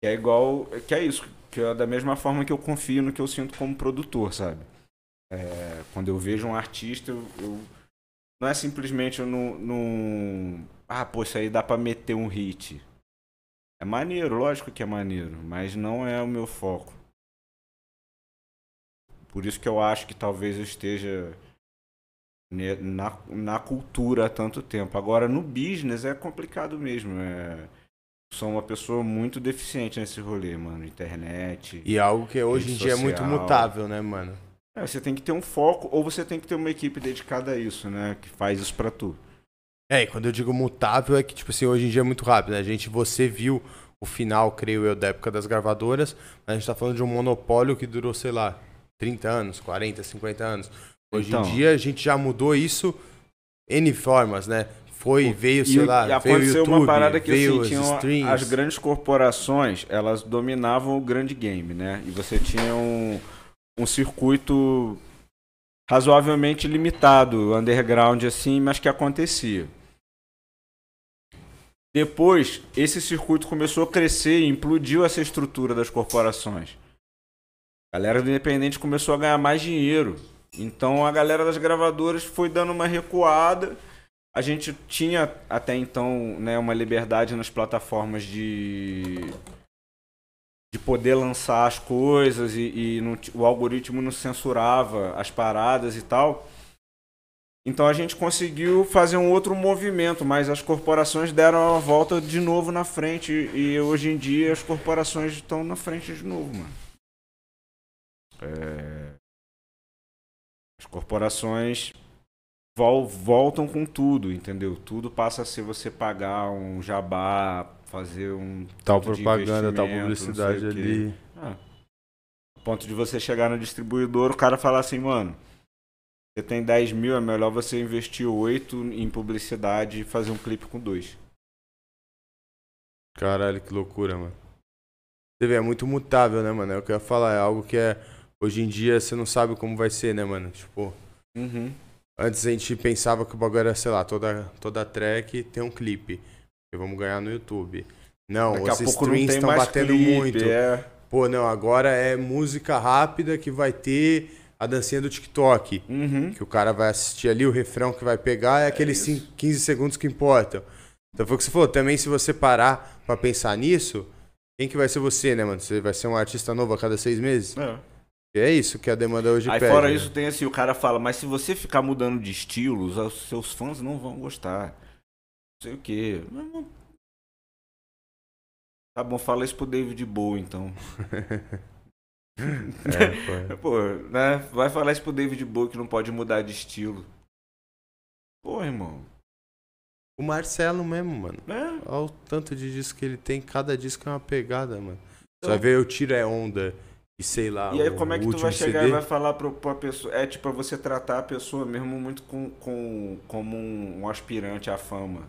Que é igual, que é isso, que é da mesma forma que eu confio no que eu sinto como produtor, sabe? É, quando eu vejo um artista, eu, eu não é simplesmente eu não, ah, pô, isso aí dá para meter um hit. É maneiro, lógico que é maneiro, mas não é o meu foco. Por isso que eu acho que talvez eu esteja na, na cultura há tanto tempo. Agora, no business é complicado mesmo. É, sou uma pessoa muito deficiente nesse rolê, mano. Internet. E algo que hoje em dia é muito mutável, né, mano? É, você tem que ter um foco ou você tem que ter uma equipe dedicada a isso, né? Que faz isso pra tu. É, e quando eu digo mutável é que, tipo assim, hoje em dia é muito rápido, né? A gente, você viu o final, creio eu, da época das gravadoras, mas a gente tá falando de um monopólio que durou, sei lá, 30 anos, 40, 50 anos. Hoje então, em dia a gente já mudou isso N formas, né? Foi, veio, sei e, lá, e aconteceu veio YouTube, uma parada que assim, tinham as grandes corporações, elas dominavam o grande game, né? E você tinha um, um circuito razoavelmente limitado, underground assim, mas que acontecia. Depois, esse circuito começou a crescer e implodiu essa estrutura das corporações. A galera do independente começou a ganhar mais dinheiro. Então a galera das gravadoras foi dando uma recuada a gente tinha até então né, uma liberdade nas plataformas de, de poder lançar as coisas e, e não, o algoritmo não censurava as paradas e tal. Então a gente conseguiu fazer um outro movimento, mas as corporações deram a volta de novo na frente e hoje em dia as corporações estão na frente de novo, mano. É... As corporações vol voltam com tudo, entendeu? Tudo passa a ser você pagar um jabá, fazer um tal propaganda, tal publicidade ali. Ah, ponto de você chegar no distribuidor, o cara falar assim, mano, você tem 10 mil, é melhor você investir 8 em publicidade e fazer um clipe com dois. Caralho, que loucura, mano. Você vê, é muito mutável, né, mano? É o que eu ia falar, é algo que é. Hoje em dia você não sabe como vai ser, né, mano? Tipo. Uhum. Antes a gente pensava que o bagulho era, sei lá, toda, toda track tem um clipe. Que vamos ganhar no YouTube. Não, Daqui os streams estão batendo clipe, muito. É. Pô, não, agora é música rápida que vai ter a dancinha do TikTok. Uhum. Que o cara vai assistir ali, o refrão que vai pegar é aqueles isso. 5, 15 segundos que importam. Então foi o que você falou. Também, se você parar pra pensar nisso, quem que vai ser você, né, mano? Você vai ser um artista novo a cada seis meses? É. É isso que a demanda hoje Aí pede. fora né? isso tem assim, o cara fala, mas se você ficar mudando de estilos, os seus fãs não vão gostar. Não sei o quê. Tá bom, fala isso pro David Bowie, então. É, pô. Né? Vai falar isso pro David Bowie que não pode mudar de estilo. Pô, irmão. O Marcelo mesmo, mano. Né? Olha o tanto de disco que ele tem. Cada disco é uma pegada, mano. Você Então- vai ver eu tiro é onda e sei lá. E aí, como é que tu vai chegar CD. e vai falar pro, pra pessoa? É tipo, pra você tratar a pessoa mesmo muito com, com, como um, aspirante à fama.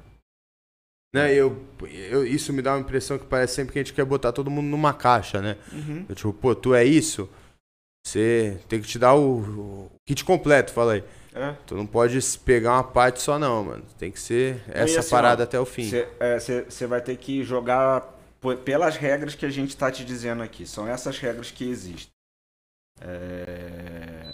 Né, eu, eu, isso me dá uma impressão que parece sempre que a gente quer botar todo mundo numa caixa, né? Uhum. Eu, tipo, pô, tu é isso? Você tem que te dar o, o kit completo, fala aí. É. Tu não pode pegar uma parte só não, mano. Tem que ser essa assim, parada ó, até o fim. Você vai ter que jogar pelas regras que a gente tá te dizendo aqui. São essas regras que existem. É...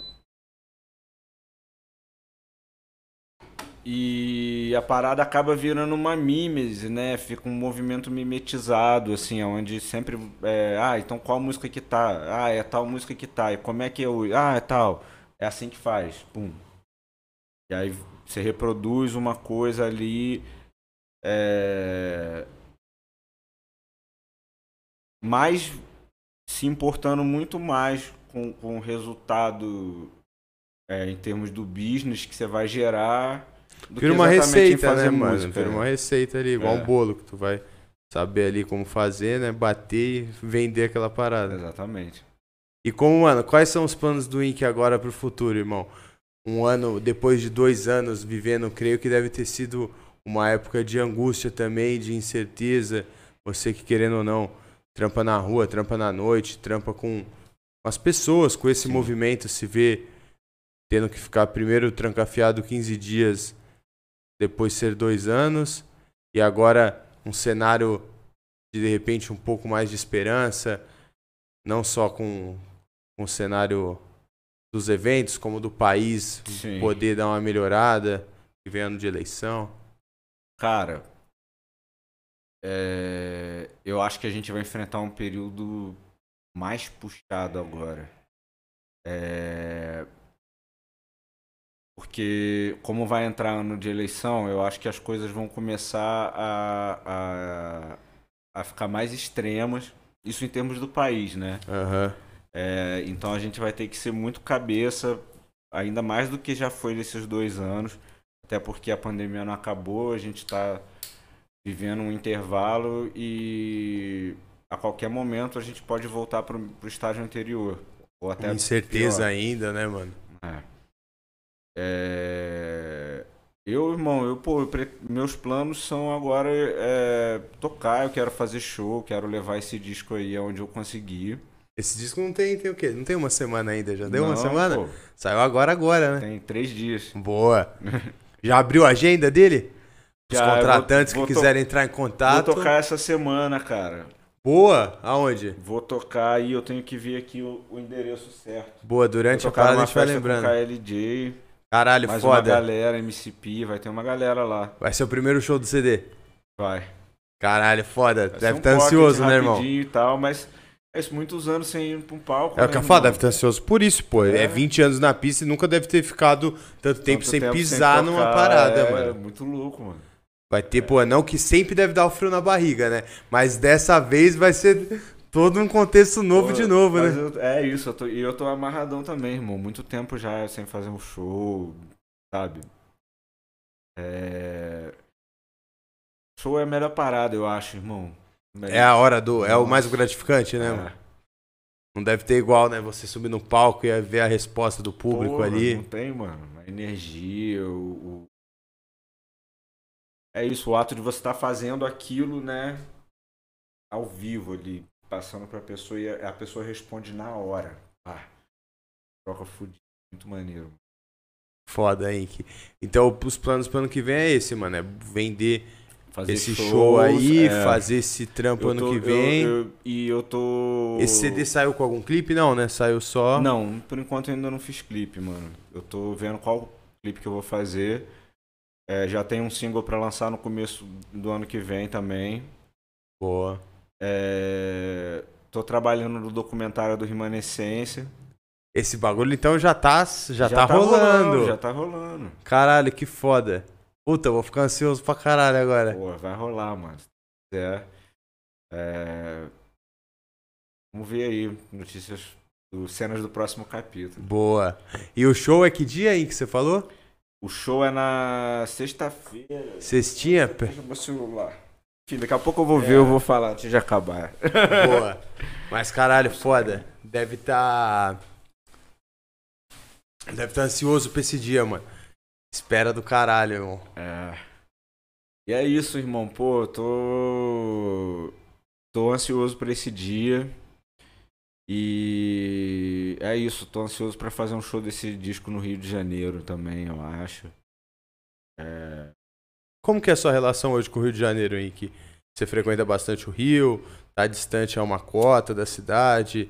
E a parada acaba virando uma mímese, né? Fica um movimento mimetizado, assim, onde sempre. É, ah, então qual música que tá? Ah, é tal música que tá. E como é que eu. Ah, é tal. É assim que faz. Pum. E aí você reproduz uma coisa ali. É... Mais se importando muito mais com, com o resultado é, em termos do business que você vai gerar. Do Vira uma receita, né, mano? música. Vira uma receita ali, igual É. um bolo que tu vai saber ali como fazer, né? Bater e vender aquela parada. Exatamente. E como, mano, quais são os planos do Ink agora pro futuro, irmão? Um ano, depois de dois anos vivendo, creio que deve ter sido uma época de angústia também, de incerteza. Você que, querendo ou não, trampa na rua, trampa na noite, trampa com as pessoas, com esse Sim. movimento, se vê tendo que ficar primeiro trancafiado 15 dias, depois ser dois anos, e agora um cenário de, de repente, um pouco mais de esperança, não só com, com o cenário dos eventos, como do país Sim. poder dar uma melhorada, que vem ano de eleição. Cara, é, eu acho que a gente vai enfrentar um período mais puxado agora. É, Porque, como vai entrar ano de eleição, eu acho que as coisas vão começar a, a, a ficar mais extremas. Isso em termos do país, né? Aham. É, então a gente vai ter que ser muito cabeça, ainda mais do que já foi nesses dois anos, até porque a pandemia não acabou, a gente está vivendo um intervalo e a qualquer momento a gente pode voltar para o estágio anterior. Ou até Incerteza pior. ainda, né, mano? É. É, Eu, irmão, eu, pô, eu pre- meus planos são agora é, tocar, eu quero fazer show, quero levar esse disco aí aonde eu conseguir. Esse disco não tem, tem o quê? Não tem uma semana ainda, já deu uma Não, semana? pô, Saiu agora, agora, né? tem três dias. Boa. Já abriu a agenda dele? Os Já, eu vou- contratantes vou que quiserem entrar em Vou contato. tocar essa semana, cara. Boa. Aonde? Vou tocar aí, eu tenho que ver aqui o, o endereço certo. Boa, Vou durante a parada a numa gente vai lembrando. com KLJ, Caralho, mais uma foda. galera, MCP, vai ter uma galera lá. Vai ser o primeiro show do CD. Vai. Caralho, foda. Vai Deve um estar pocket ansioso, né, irmão? e tal, mas é isso, muitos anos sem ir pra um palco. É o né, que eu falo, deve estar ansioso por isso, pô. É. É. 20 anos na pista e nunca deve ter ficado tanto tempo Tanto sem tempo pisar sem numa tocar, parada, é, mano. muito louco, mano. Vai ter, pô, não que sempre deve dar o frio na barriga, né? Mas dessa vez vai ser todo um contexto novo Pô, de novo, né? eu- é isso, eu tô, e eu tô amarradão também, irmão. Muito tempo já sem fazer um show, sabe? É... Show é a melhor parada, eu acho, irmão. É a hora do. É o mais gratificante, né, É. mano? Não deve ter igual, né? Você subir no palco e ver a resposta do público Porra, ali. Não tem, mano. A energia, o- É isso, o ato de você estar fazendo aquilo, né? Ao vivo ali, passando pra pessoa e a a pessoa responde na hora. Ah, troca fudida. Muito maneiro. Foda, hein? Então, os planos pro ano que vem é esse, mano. É vender Fazer esse shows, show aí, é. fazer esse trampo Eu ano tô- que eu- vem. eu- e eu tô. Esse CD saiu com algum clipe? Não, né? Saiu só. Não, por enquanto eu ainda não fiz clipe, mano. Eu tô vendo qual clipe que eu vou fazer. É, já tem um single pra lançar no começo do ano que vem também. Boa. É, tô trabalhando no documentário do Remanescência. Esse bagulho então já tá, já tá, rolando. Já tá rolando. Caralho, que foda. Puta, eu vou ficar ansioso pra caralho agora. Pô, vai rolar, mano. Se quiser. É, Vamos ver aí notícias do cenas do próximo capítulo. Boa. E o show é que dia aí que você falou? O show é na sexta-feira. Cestinha? Pe- Deixa meu celular. Enfim, daqui a pouco eu vou ver, eu vou falar antes de acabar. Boa. Mas caralho, foda. Deve tá. Deve estar ansioso pra esse dia, mano. Espera do caralho, irmão. É. E é isso, irmão. Pô, tô. Tô ansioso pra esse dia. E é isso, tô ansioso pra fazer um show desse disco no Rio de Janeiro também, eu acho. É. Como que é a sua relação hoje com o Rio de Janeiro, Henrique? Você frequenta bastante o Rio, tá distante a uma cota da cidade,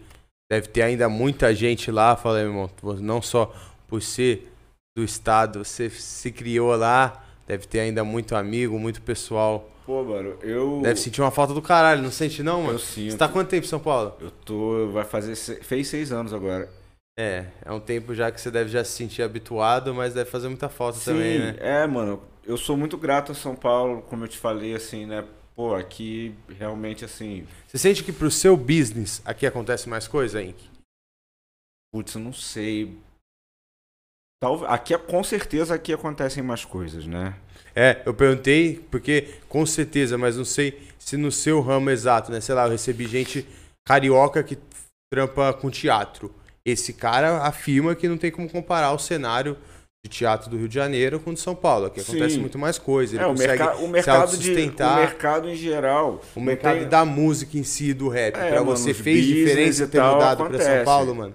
deve ter ainda muita gente lá, fala irmão, não só por ser do estado, você se criou lá, deve ter ainda muito amigo, muito pessoal. Pô, mano, eu. Deve sentir uma falta do caralho, não sente não, mano? Eu sinto. Você tá quanto tempo em São Paulo? Eu tô. Vai fazer. se- Fez seis anos agora. É, é um tempo já que você deve já se sentir habituado, mas deve fazer muita falta também, né? é, mano. Eu sou muito grato a São Paulo, como eu te falei, assim, né? Pô, aqui realmente assim. Você sente que pro seu business aqui acontece mais coisa, Henrique? Putz, eu não sei. Talvez, aqui, com certeza aqui acontecem mais coisas, né? É, eu perguntei porque com certeza, mas não sei se no seu ramo exato, né? Sei lá, eu recebi gente carioca que trampa com teatro. Esse cara afirma que não tem como comparar o cenário de teatro do Rio de Janeiro com o de São Paulo. Aqui acontece Sim. muito mais coisa. Ele É, o, merca o mercado de. O mercado em geral. O mercado tem- da música em si, do rap, É, pra mano, você fez diferença ter mudado pra São acontece. Paulo, mano?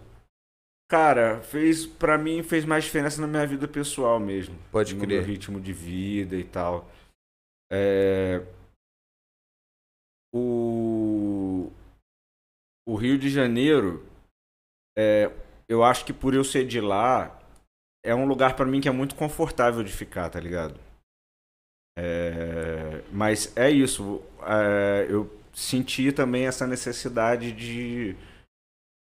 Cara, fez. Pra mim fez mais diferença na minha vida pessoal mesmo. Pode no crer. meu ritmo de vida e tal. É, O... o Rio de Janeiro, é, eu acho que por eu ser de lá, é um lugar pra mim que é muito confortável de ficar, tá ligado? É, Mas é isso, é, eu senti também essa necessidade de,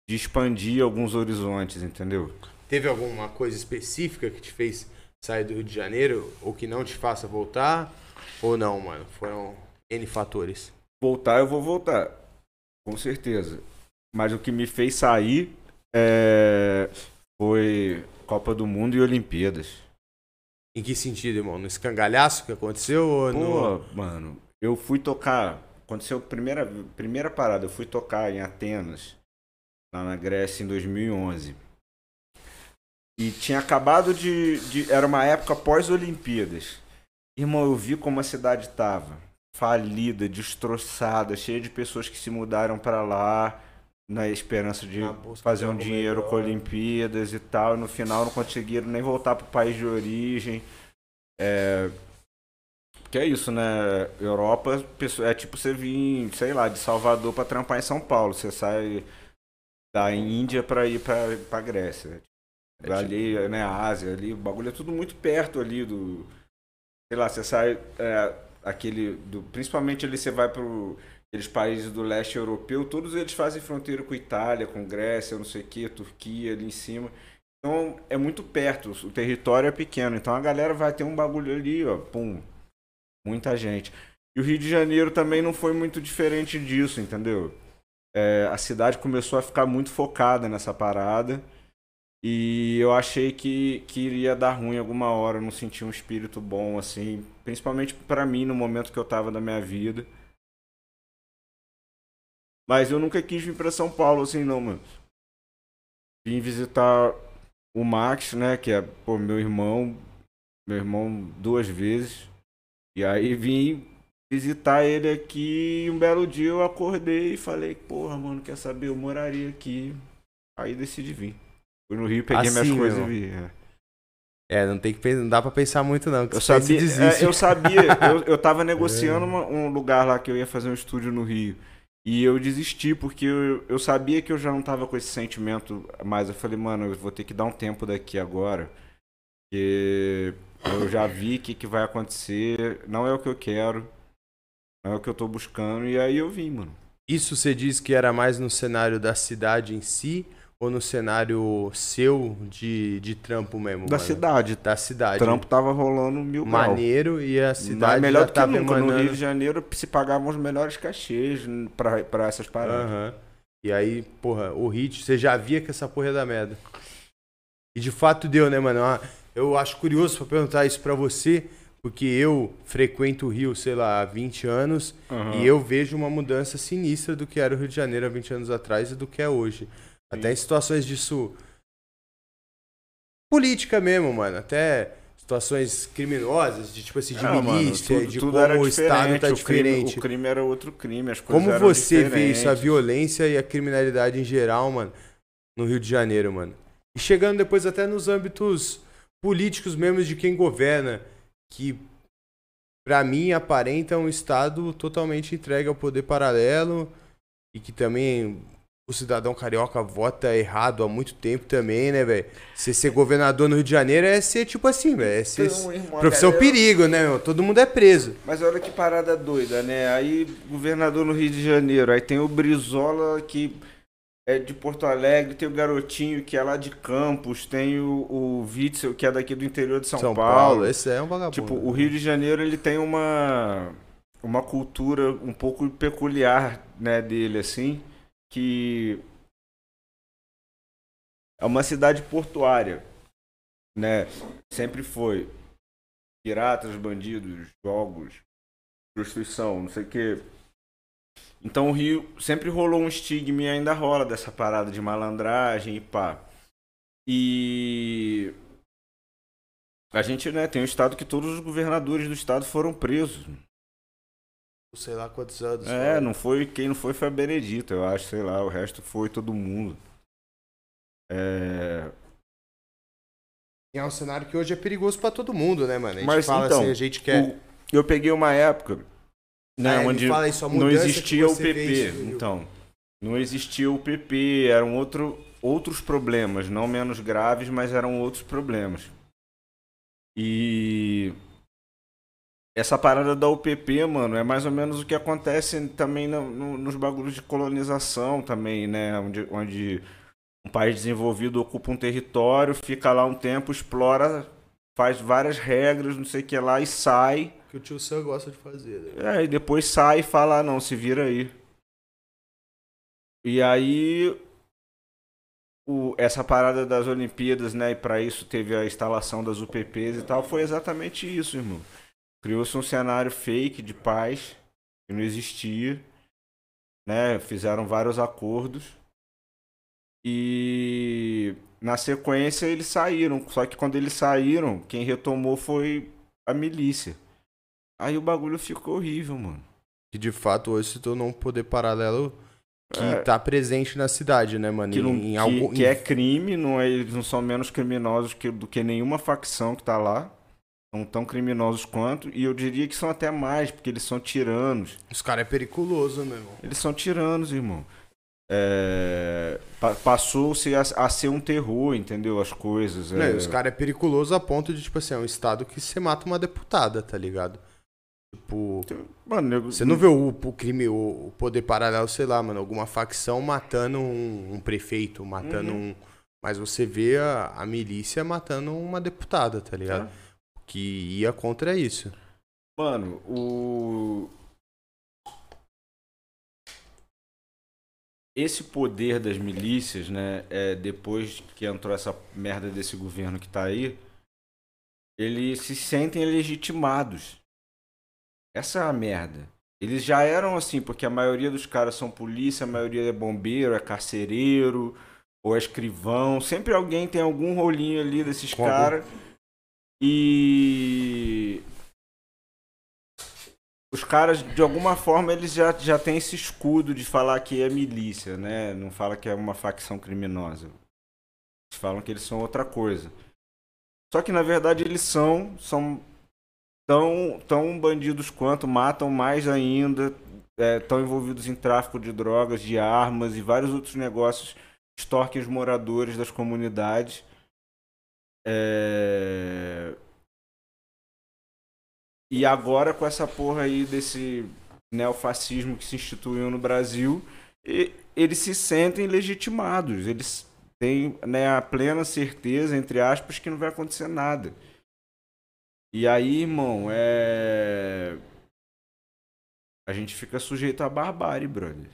de expandir alguns horizontes, entendeu? Teve alguma coisa específica que te fez sair do Rio de Janeiro ou que não te faça voltar? Ou não, mano? Foram N fatores. Voltar, eu vou voltar. Com certeza. Mas o que me fez sair é, foi Copa do Mundo e Olimpíadas. Em que sentido, irmão? No escangalhaço que aconteceu ou no... Pô, mano, eu fui tocar. Aconteceu a primeira, primeira parada, eu fui tocar em Atenas, lá na Grécia, em 2011. E tinha acabado de. de- era uma época pós-Olimpíadas. Irmão, eu vi como a cidade tava. Falida, destroçada, cheia de pessoas que se mudaram pra lá na esperança de Na fazer um dinheiro com melhor. Olimpíadas e tal. E no final não conseguiram nem voltar pro país de origem. É, que é isso, né? Europa é tipo você vir, sei lá, de Salvador pra trampar em São Paulo. Você sai da Índia pra ir pra, pra Grécia. É ali, né, Ásia, ali, o bagulho é tudo muito perto ali do. Sei lá, você sai é, aquele. Do, principalmente ali você vai pro. Aqueles países do leste europeu, todos eles fazem fronteira com Itália, com Grécia, não sei o que, Turquia ali em cima. Então é muito perto, o território é pequeno. Então a galera vai ter um bagulho ali, ó, pum. Muita gente. E o Rio de Janeiro também não foi muito diferente disso, entendeu? É, a cidade começou a ficar muito focada nessa parada. E eu achei que, que iria dar ruim alguma hora, eu não senti um espírito bom, assim. Principalmente pra mim, no momento que eu tava da minha vida. Mas eu nunca quis vir pra São Paulo assim, não, mano. Vim visitar o Max, né? Que é, pô, meu irmão. Meu irmão duas vezes. E aí vim visitar ele aqui. E um belo dia eu acordei e falei, porra, mano, quer saber? Eu moraria aqui. Aí decidi vir. Fui no Rio, peguei Assim, minhas coisas meu. e vi. é. É, não tem que não dá pra pensar muito não, que Eu sabia, é, eu sabia, eu, eu tava negociando uma- um lugar lá que eu ia fazer um estúdio no Rio. E eu desisti porque eu, eu sabia que eu já não tava com esse sentimento mais. Eu falei, mano, eu vou ter que dar um tempo daqui agora. Porque eu já vi o que, que vai acontecer. Não é o que eu quero. É o que eu tô buscando. E aí eu vim, mano. Isso você diz que era mais no cenário da cidade em si ou no cenário seu de, de trampo mesmo? Da mano? cidade. Da cidade. O trampo tava rolando mil. Maneiro e a Não é cidade melhor já do que nunca. No emanando... Rio de Janeiro se pagavam os melhores cachês pra, pra essas paradas. Aham. E aí, porra, o hit, você já via que essa porra ia dar merda. E de fato deu, né, mano? Ah, Eu acho curioso pra perguntar isso pra você, porque eu frequento o Rio, sei lá, há 20 anos, Aham. e eu vejo uma mudança sinistra do que era o Rio de Janeiro há 20 anos atrás e do que é hoje. Até em situações disso. Política mesmo, mano. Até situações criminosas, de tipo assim, de Ah, mano, milícia, tudo- de tudo como o Estado tá o crime- diferente. o crime era outro crime, as coisas Como você vê isso, a diferentes. violência e a criminalidade em geral, mano, no Rio de Janeiro, mano? E chegando depois até nos âmbitos políticos mesmo de quem governa, que pra mim aparenta um estado totalmente entregue ao poder paralelo e que também o cidadão carioca vota errado há muito tempo também, né, velho? Você ser governador no Rio de Janeiro é ser tipo assim, velho, é ser Então, irmão, profissão galera- perigo, né, meu? Todo mundo é preso. Mas olha que parada doida, né? Aí, governador no Rio de Janeiro, aí tem o Brizola que é de Porto Alegre, tem o Garotinho que é lá de Campos, tem o, o Witzel que é daqui do interior de São, São, Paulo. Paulo, esse é um vagabundo. Tipo, o Rio de Janeiro ele tem uma uma cultura um pouco peculiar, né, dele assim, que é uma cidade portuária, né? Sempre foi piratas, bandidos, jogos, prostituição, não sei o quê. Então o Rio sempre rolou um estigma e ainda rola dessa parada de malandragem e pá. E a gente, né, tem um estado que todos os governadores do estado foram presos. sei lá quantos anos. É, fora. não foi, quem não foi foi a Benedita, eu acho, sei lá, o resto foi todo mundo. É, E é um cenário que hoje é perigoso pra todo mundo, né, mano? A gente Mas, fala então, assim, a gente quer. o- eu peguei uma época, É, ele onde não existia o PP, vê então, não existia o PP, eram outro, outros problemas, não menos graves, mas eram outros problemas. E essa parada da UPP, mano, é mais ou menos o que acontece também no- no- nos bagulhos de colonização também, né? Onde, onde um país desenvolvido ocupa um território, fica lá um tempo, explora, faz várias regras, não sei o que lá, e sai. Que o tio Sam gosta de fazer. Né? É, e depois sai e fala, ah, não, se vira aí. E aí, o- essa parada das Olimpíadas, né, e pra isso teve a instalação das UPPs e tal, foi exatamente isso, irmão. Criou-se um cenário fake de paz, que não existia, né, fizeram vários acordos. E na sequência eles saíram, só que quando eles saíram, quem retomou foi a milícia. Aí o bagulho ficou horrível, mano. Que de fato hoje se tornou um poder paralelo que É. tá presente na cidade, né, mano? Que, não, em, em que, algum- que é crime, não é, eles não são menos criminosos que, do que nenhuma facção que tá lá. São tão criminosos quanto. E eu diria que são até mais, porque eles são tiranos. Os caras é periculoso, meu irmão. Eles são tiranos, irmão. É, pa- Passou-se a, a ser um terror, entendeu? As coisas. é. Não, os caras é periculoso a ponto de, tipo assim, é um estado que você mata uma deputada, tá ligado? Tipo. Mano, nego- Você não vê o, o crime, o, o poder paralelo, sei lá, mano, alguma facção matando um, um prefeito, matando Uhum. um. Mas você vê a, a milícia matando uma deputada, tá ligado? É. Que ia contra isso. Mano, o. Esse poder das milícias, né? É, depois que entrou essa merda desse governo que tá aí, eles se sentem legitimados. Essa é a merda. eles já eram assim, porque a maioria dos caras são polícia, a maioria é bombeiro, é carcereiro, ou é escrivão. Sempre alguém tem algum rolinho ali desses caras. E os caras, de alguma forma, eles já, já têm esse escudo de falar que é milícia, né? Não fala que é uma facção criminosa. Eles falam que eles são outra coisa. Só que, na verdade, eles são, são tão, tão bandidos quanto, matam mais ainda, estão é, envolvidos em tráfico de drogas, de armas e vários outros negócios, extorquem os moradores das comunidades. É... E agora com essa porra aí desse neofascismo que se instituiu no Brasil, eles se sentem legitimados, eles têm né, a plena certeza, entre aspas, que não vai acontecer nada. E aí, irmão, é. A gente fica sujeito à barbárie, brother.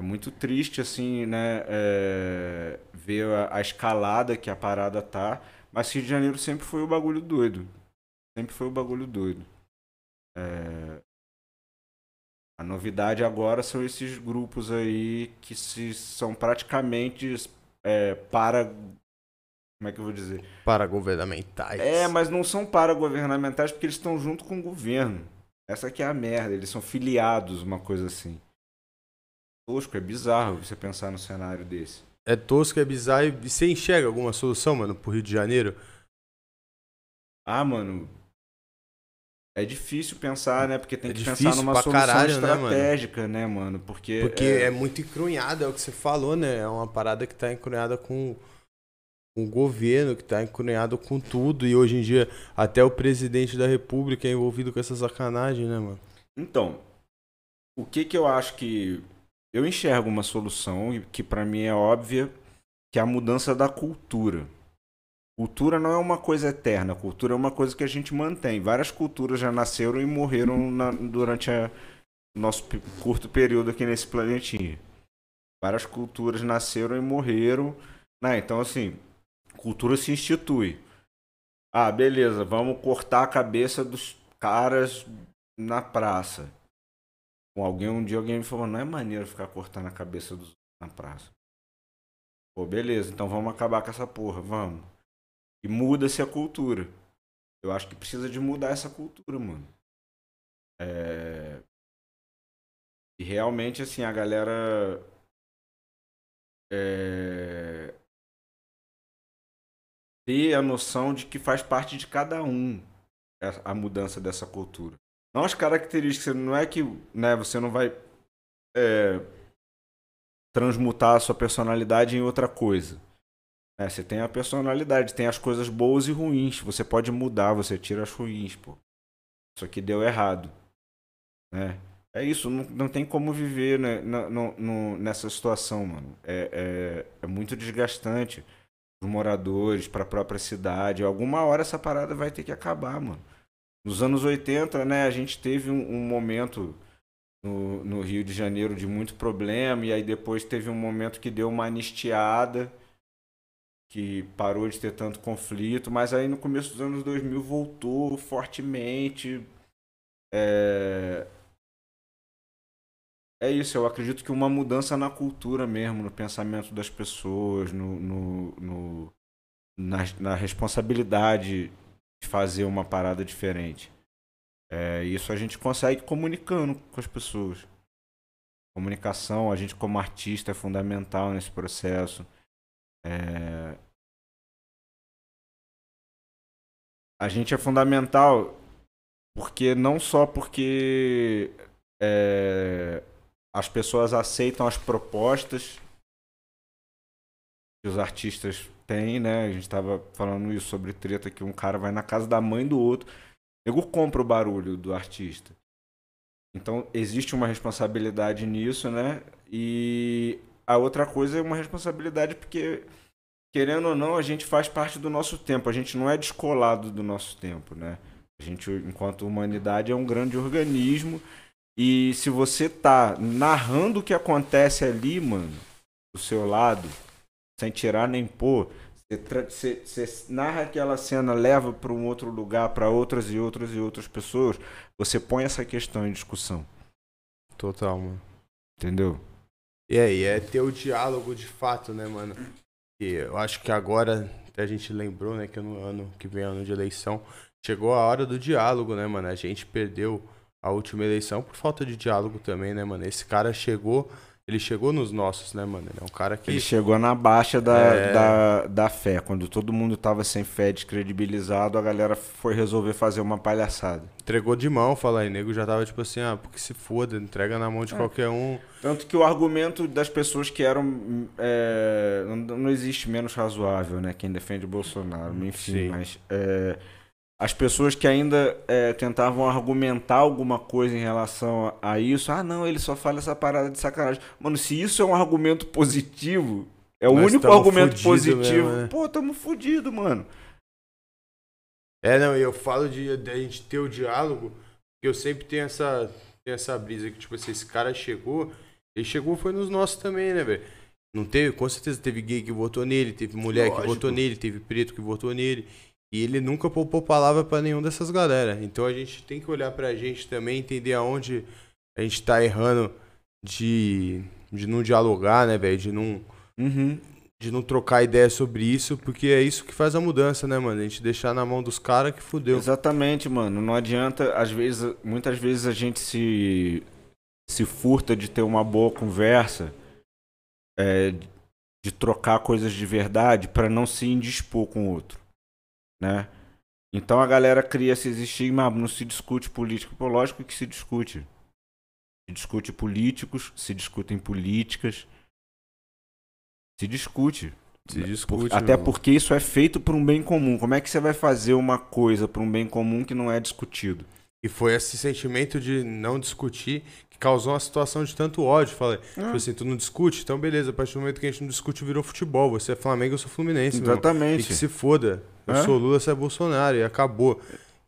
É muito triste, assim, né? É... Ver a, a, escalada que a parada tá. Mas Rio de Janeiro sempre foi o bagulho doido. Sempre foi o bagulho doido. É... A novidade agora são esses grupos aí que se, são praticamente é, para como é que eu vou dizer? Paragovernamentais. É, mas não são paragovernamentais porque eles estão junto com o governo. Essa que é a merda, eles são filiados, uma coisa assim. Tosco, é bizarro você pensar no cenário desse. É tosco, é bizarro. E você enxerga alguma solução, mano, pro Rio de Janeiro? Ah, mano. É difícil pensar, né? Porque tem é que pensar numa solução caralho, estratégica, né, mano? né, mano? Porque, Porque é... é muito encrunhado, é o que você falou, né? É uma parada que tá encrunhada com um governo que está encunhado com tudo e hoje em dia até o presidente da república é envolvido com essa sacanagem, né, mano? Então, o que que eu acho que eu enxergo uma solução que para mim é óbvia, que é a mudança da cultura. Cultura não é uma coisa eterna, cultura é uma coisa que a gente mantém. Várias culturas já nasceram e morreram na, durante o nosso curto período aqui nesse planetinha. Várias culturas nasceram e morreram. Né? Então, assim, cultura se institui. Ah, beleza, vamos cortar a cabeça dos caras na praça. Com alguém, um dia alguém me falou, não é maneiro ficar cortando a cabeça dos na praça. Pô, beleza, então vamos acabar com essa porra, vamos. E muda-se a cultura. Eu acho que precisa de mudar essa cultura, mano. É... E realmente, assim, a galera. É ter a noção de que faz parte de cada um a mudança dessa cultura. Não as características, não é que né, você não vai é, transmutar a sua personalidade em outra coisa. É, você tem a personalidade, tem as coisas boas e ruins. Você pode mudar, você tira as ruins, pô. Isso aqui deu errado. Né? É isso, não, não tem como viver né, no, no, nessa situação, mano. É, é, é muito desgastante os moradores, para a própria cidade. Alguma hora essa parada vai ter que acabar, mano. Nos anos 80, né, a gente teve um, um momento no, no, Rio de Janeiro de muito problema, e aí depois teve um momento que deu uma anistiada, que parou de ter tanto conflito, mas aí no começo dos anos 2000 voltou fortemente. É, é isso, eu acredito que uma mudança na cultura mesmo, no pensamento das pessoas, no, no, no na, na, responsabilidade de fazer uma parada diferente. É, isso a gente consegue comunicando com as pessoas. Comunicação, a gente como artista é fundamental nesse processo. É... A gente é fundamental porque não só porque é, as pessoas aceitam as propostas que os artistas têm, né? A gente estava falando isso sobre treta que um cara vai na casa da mãe do outro, o nego compra o barulho do artista. Então existe uma responsabilidade nisso, né? E a outra coisa é uma responsabilidade porque querendo ou não, a gente faz parte do nosso tempo, a gente não é descolado do nosso tempo, né? A gente, enquanto humanidade, é um grande organismo e se você tá narrando o que acontece ali, mano, do seu lado, sem tirar nem pôr, Você, você narra aquela cena, leva para um outro lugar, para outras e outras e outras pessoas, você põe essa questão em discussão. Total, mano. Entendeu? E aí, é ter o diálogo de fato, né, mano? E eu acho que agora, até a gente lembrou, né, que no ano que vem, ano de eleição, chegou a hora do diálogo, né, mano? A gente perdeu a última eleição por falta de diálogo também, né, mano? Esse cara chegou ele chegou nos nossos, né, mano? Ele é um cara que. Ele chegou na baixa da, é... da, da fé. Quando todo mundo tava sem fé, descredibilizado, a galera foi resolver fazer uma palhaçada. Entregou de mão, fala aí, nego já tava tipo assim, ah, porque se foda, entrega na mão de é. qualquer um. Tanto que o argumento das pessoas que eram. É, não, não existe menos razoável, né? Quem defende o Bolsonaro, enfim, Sim. mas. É, as pessoas que ainda é, tentavam argumentar alguma coisa em relação a, isso, ah, não, ele só fala essa parada de sacanagem. Mano, se isso é um argumento positivo, é o Nós único argumento positivo, mesmo, né? pô, tamo fudido, mano. É, não, e eu falo de, de, a gente ter o diálogo, porque eu sempre tenho essa, tenho essa brisa que, tipo assim, esse cara chegou, ele chegou foi nos nossos também, né, velho? Não teve, com certeza teve gay que votou nele, teve mulher Lógico. que votou nele, teve preto que votou nele. E ele nunca poupou palavra para nenhum dessas galera. Então a gente tem que olhar pra gente também, entender aonde a gente tá errando de, de não dialogar, né, velho? De não. Uhum. De não trocar ideia sobre isso, porque é isso que faz a mudança, né, mano? A gente deixar na mão dos caras que fudeu. Exatamente, mano. Não adianta, às vezes, muitas vezes a gente se, se furta de ter uma boa conversa, é, de trocar coisas de verdade para não se indispor com o outro né? Então a galera cria esse estigma, não se discute político. Pô, lógico que se discute. Se discute políticos, se discutem políticas. Se discute. Se discute. Até porque isso é feito por um bem comum. Como é que você vai fazer uma coisa por um bem comum que não é discutido? E foi esse sentimento de não discutir causou uma situação de tanto ódio. Falei, ah. tipo assim, tu não discute? Então beleza, a partir do momento que a gente não discute, virou futebol. Você é Flamengo, eu sou Fluminense. Exatamente. E que se foda. Eu é? sou Lula, você é Bolsonaro. E acabou.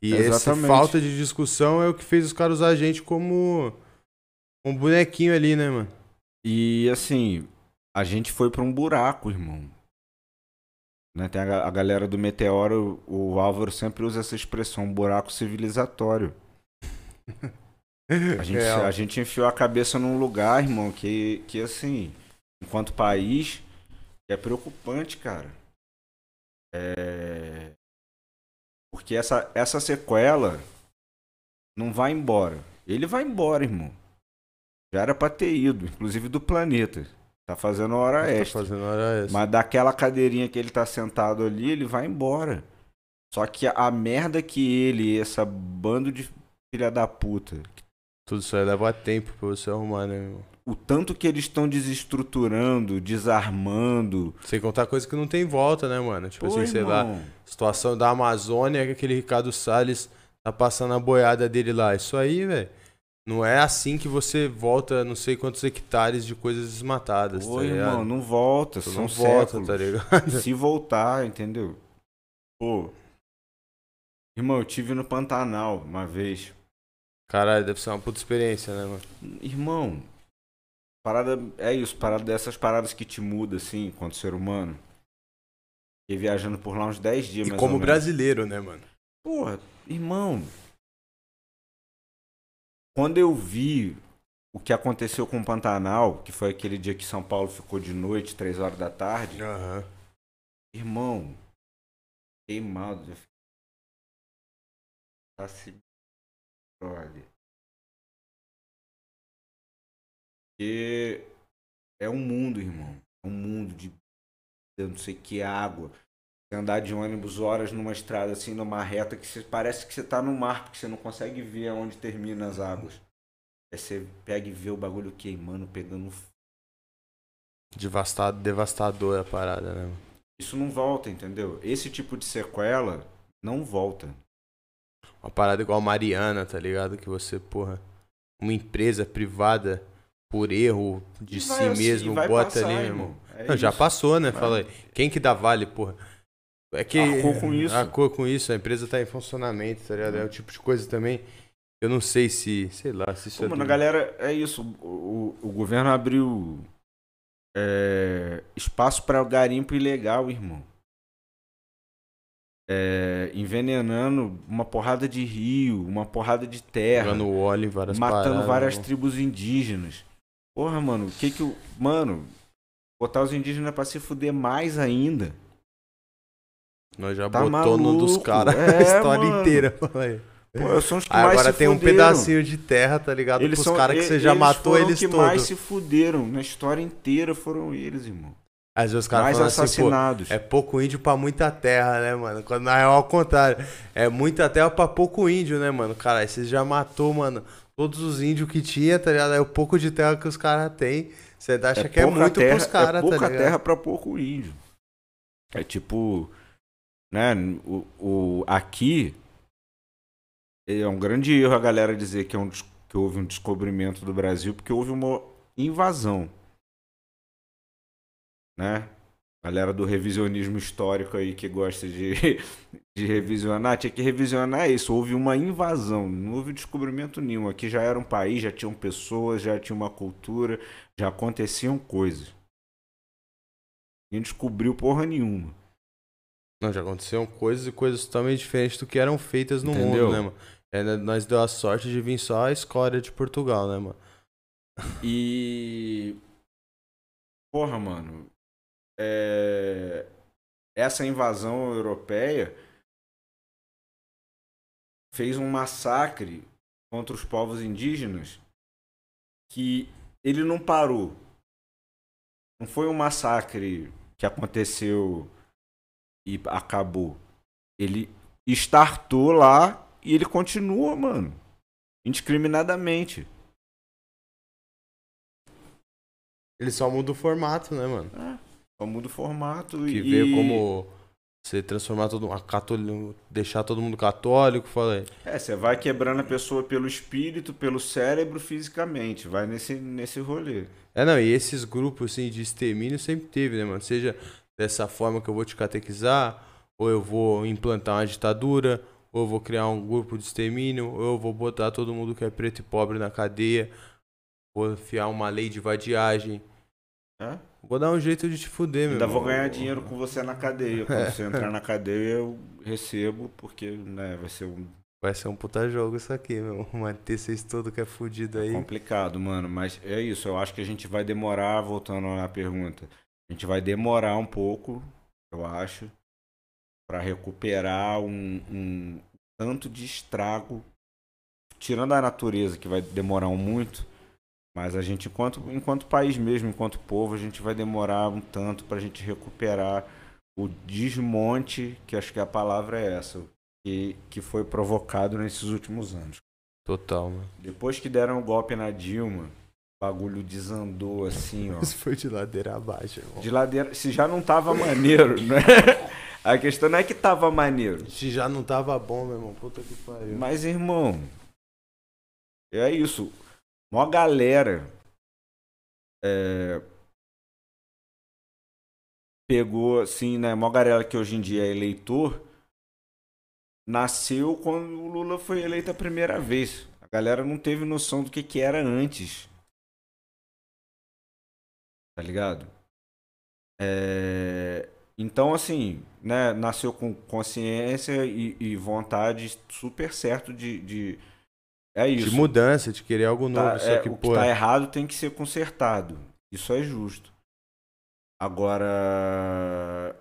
E essa falta de discussão é o que fez os caras usar a gente como um bonequinho ali, né, mano? E assim, a gente foi pra um buraco, irmão. Né? Tem a, a, galera do Meteoro, o Álvaro sempre usa essa expressão, buraco civilizatório. A gente, a gente enfiou a cabeça num lugar, irmão, que, que assim, enquanto país, é preocupante, cara. É... Porque essa, essa sequela não vai embora. Ele vai embora, irmão. Já era pra ter ido, inclusive do planeta. Tá fazendo hora tá extra. fazendo hora extra. Mas daquela cadeirinha que ele tá sentado ali, ele vai embora. Só que a merda que ele, essa bando de filha da puta. Tudo isso aí leva tempo pra você arrumar, né, irmão? O tanto que eles estão desestruturando, desarmando. Sem contar coisa que não tem volta, né, mano? Tipo Pô, assim, sei irmão. lá, situação da Amazônia, que aquele Ricardo Salles tá passando a boiada dele lá. Isso aí, velho não é assim que você volta não sei quantos hectares de coisas desmatadas, Pô, tá irmão, não volta, são não volta, tá ligado? Se voltar, entendeu? Pô. Irmão, eu tive no Pantanal uma vez. Caralho, deve ser uma puta experiência, né, mano? Irmão, parada é isso, parada dessas paradas que te muda assim, enquanto ser humano. E viajando por lá uns 10 dias, E como brasileiro, né, mano? Porra, irmão, quando eu vi o que aconteceu com o Pantanal, que foi aquele dia que São Paulo ficou de noite, três horas da tarde, uhum. irmão, queimado. Tá se. Olha. E é um mundo, irmão. É um mundo de não sei que água. Andar de ônibus horas numa estrada assim, numa reta que você, parece que você tá no mar, porque você não consegue ver aonde termina as águas. Aí você pega e vê o bagulho queimando, pegando. Devastado, devastador a parada, né? Isso não volta, entendeu? Esse tipo de sequela não volta. Uma parada igual a Mariana, tá ligado? Que você, porra, uma empresa privada por erro de si assim, mesmo bota passar, ali, irmão. É não, já passou, né? Vai. Fala aí. Quem que dá vale, porra? É que. Arcou com isso. Arcou com isso, a empresa tá em funcionamento, tá ligado? É o tipo de coisa também. Eu não sei se, sei lá, se isso Pô, é. Mano, a galera, é isso. O, o governo abriu é, espaço para o garimpo ilegal, irmão. É, envenenando uma porrada de rio, uma porrada de terra. Jogando óleo em várias matando paradas, várias né? tribos indígenas. Porra, mano, o que que o. Mano, botar os indígenas pra se fuder mais ainda. Nós já Tá botou no dos caras É, a história mano. inteira. Pô, os que Aí mais agora se tem um fuderam. pedacinho de terra, tá ligado? Eles Pros caras que você já eles matou eles que todos. mais se fuderam. Na história inteira foram eles, irmão. Às vezes os caras mais falam assim, assassinados. é pouco índio pra muita terra, né, mano? Quando na real é ao contrário. É muita terra pra pouco índio, né, mano? Cara, você já matou, mano, todos os índios que tinha, tá ligado? É o pouco de terra que os caras têm. Você acha que é muito terra, pros caras, é tá pouca ligado? terra pra pouco índio. É tipo, né, o, o aqui é um grande erro a galera dizer que é um que houve um descobrimento do Brasil porque houve uma invasão. Né? Galera do revisionismo histórico aí que gosta de, de revisionar, tinha que revisionar isso. Houve uma invasão, não houve descobrimento nenhum. Aqui já era um país, já tinham pessoas, já tinha uma cultura, já aconteciam coisas. Ninguém descobriu porra nenhuma. Não, já aconteceram coisas e coisas totalmente diferentes do que eram feitas no Entendeu? mundo, né, mano? É, né, nós deu a sorte de vir só a escória de Portugal, né, mano? E. Porra, mano. É... Essa invasão europeia fez um massacre contra os povos indígenas que ele não parou. Não foi um massacre que aconteceu e acabou. Ele startou lá e ele continua, mano. Indiscriminadamente. Ele só muda o formato, né, mano? Só muda o formato Que e. veio como você transformar todo mundo, católico, deixar todo mundo católico, falei. É, você vai quebrando a pessoa pelo espírito, pelo cérebro, fisicamente. Vai nesse, nesse rolê. É, não, e esses grupos assim de extermínio sempre teve, né, mano? Seja dessa forma que eu vou te catequizar, ou eu vou implantar uma ditadura, ou eu vou criar um grupo de extermínio, ou eu vou botar todo mundo que é preto e pobre na cadeia, vou enfiar uma lei de vadiagem. É? Vou dar um jeito de te fuder, meu Ainda irmão. vou ganhar dinheiro com você na cadeia. Quando você entrar na cadeia, eu recebo, porque né, vai ser um Vai ser um puta jogo isso aqui, meu. Manter vocês todo que é fudido aí. complicado, mano. Mas é isso, eu acho que a gente vai demorar, voltando à pergunta, a gente vai demorar um pouco, eu acho, pra recuperar um, um tanto de estrago, tirando a natureza, que vai demorar um muito, mas a gente, enquanto, enquanto país mesmo, enquanto povo, a gente vai demorar um tanto pra gente recuperar o desmonte, que acho que a palavra é essa, que, que foi provocado nesses últimos anos. Total, mano. Depois que deram o golpe na Dilma, o bagulho desandou assim, ó. Isso foi de ladeira abaixo, irmão. De ladeira. Se já não tava maneiro, né? A questão não é que tava maneiro. Se já não tava bom, meu irmão. Puta que pariu. Mas, irmão. É isso. Mó galera. é, pegou, assim, né? Mó galera que hoje em dia é eleitor. Nasceu quando o Lula foi eleito a primeira vez. A galera não teve noção do que, que era antes. Tá ligado? É, Então, assim, né? Nasceu com consciência e, e vontade super certo de. de... É isso. De mudança, de querer algo novo. Tá, só é, que, o que pô. tá errado tem que ser consertado. Isso é justo. Agora.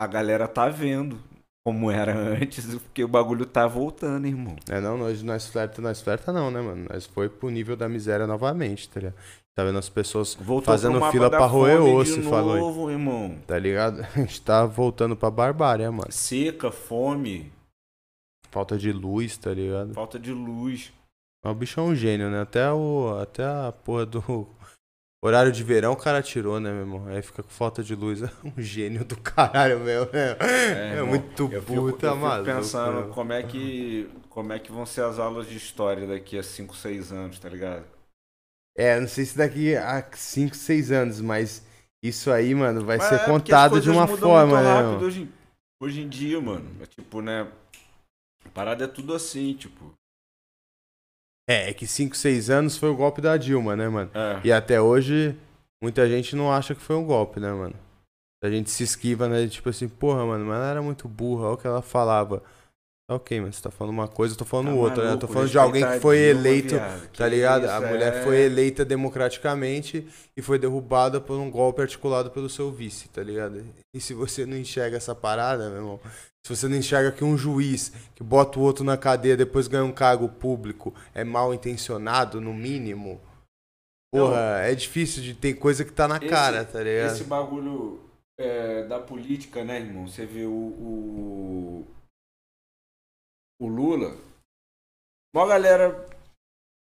A galera tá vendo como era antes, porque o bagulho tá voltando, irmão. É, não, nós, nós flerta, nós flerta não, né, mano? Nós foi pro nível da miséria novamente, tá ligado? Tá vendo as pessoas, Voltou Fazendo fila pra roer osso, de falou novo, irmão. tá ligado? A gente tá voltando pra barbárie, mano. Seca, fome, Falta de luz, tá ligado? falta de luz. O bicho é um gênio, né? Até, o, até a porra do horário de verão o cara tirou, né, meu irmão? Aí fica com falta de luz. É um gênio do caralho, meu. né? É, irmão, muito Eu fico, puta, eu fico pensando meu. como é, que, como é que vão ser as aulas de história daqui a 5, 6 anos, tá ligado? É, não sei se daqui a 5, 6 anos, mas isso aí, mano, vai Mas ser é contado de uma forma, muito né? hoje, hoje em dia, mano. É tipo, né? Parada é tudo assim, tipo. É, é que 5, 6 anos foi o golpe da Dilma, né, mano? É. E até hoje, muita gente não acha que foi um golpe, né, mano? A gente se esquiva, né? Tipo assim, porra, mano, mas ela era muito burra, olha o que ela falava. Ok, mas você tá falando uma coisa, eu tô falando Tá outra, né? Eu maluco, tô falando de alguém que foi eleito, viado. tá ligado? isso, a mulher é- foi eleita democraticamente e foi derrubada por um golpe articulado pelo seu vice, tá ligado? E se você não enxerga essa parada, meu irmão, se você não enxerga que um juiz que bota o outro na cadeia depois ganha um cargo público é mal intencionado, no mínimo, porra, é difícil de ter coisa que tá na Esse- cara, tá ligado? Esse bagulho é, da política, né, irmão? Você vê o, o, o Lula. Uma galera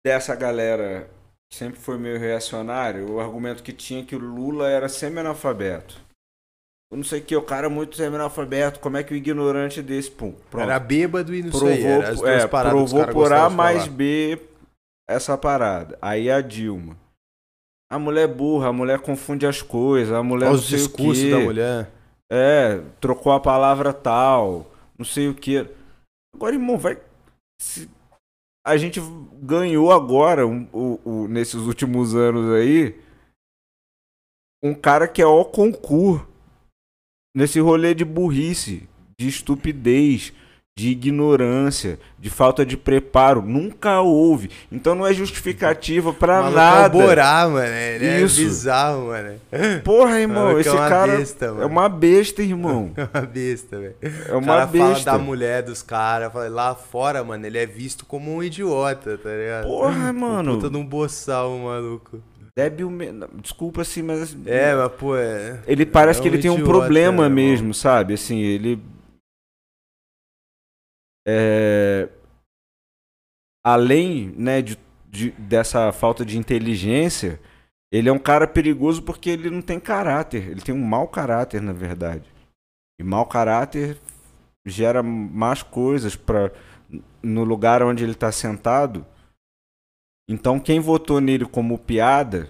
dessa galera que sempre foi meio reacionário, o argumento que tinha é que o Lula era semi-analfabeto. Eu não sei o que, o cara é muito semi-analfabeto, como é que o ignorante desse, pum, pronto. Era bêbado e não provou, sei, era as duas é, paradas provou por A mais. B essa parada. Aí a Dilma. A mulher é burra, a mulher confunde as coisas, a mulher Olha os discursos da mulher. É, trocou a palavra tal, não sei o que. Agora, irmão, vai. se- A gente ganhou agora, um- o, o- nesses últimos anos aí, um cara que é ó concurso nesse rolê de burrice, de estupidez, de ignorância, de falta de preparo. Nunca houve. Então não é justificativa pra Maluco é nada. Borá, mano. Ele é Isso. bizarro, mano. Porra, irmão, Maluco é esse uma cara besta, é uma besta, irmão. É uma besta, velho. É O uma cara fala besta. da mulher dos caras. fala- Lá fora, mano, ele é visto como um idiota, tá ligado? Porra, Um mano. Puta de um boçal, maluco. Débil. Desculpa assim, mas. É, mas, pô, é... Ele parece é que ele tem um idiota, problema irmão? mesmo, sabe? Assim, ele. É. Além, né, de, de- dessa falta de inteligência, ele é um cara perigoso porque ele não tem caráter. Ele tem um mau caráter, na verdade. E mau caráter gera más coisas para no lugar onde ele está sentado. Então, quem votou nele como piada,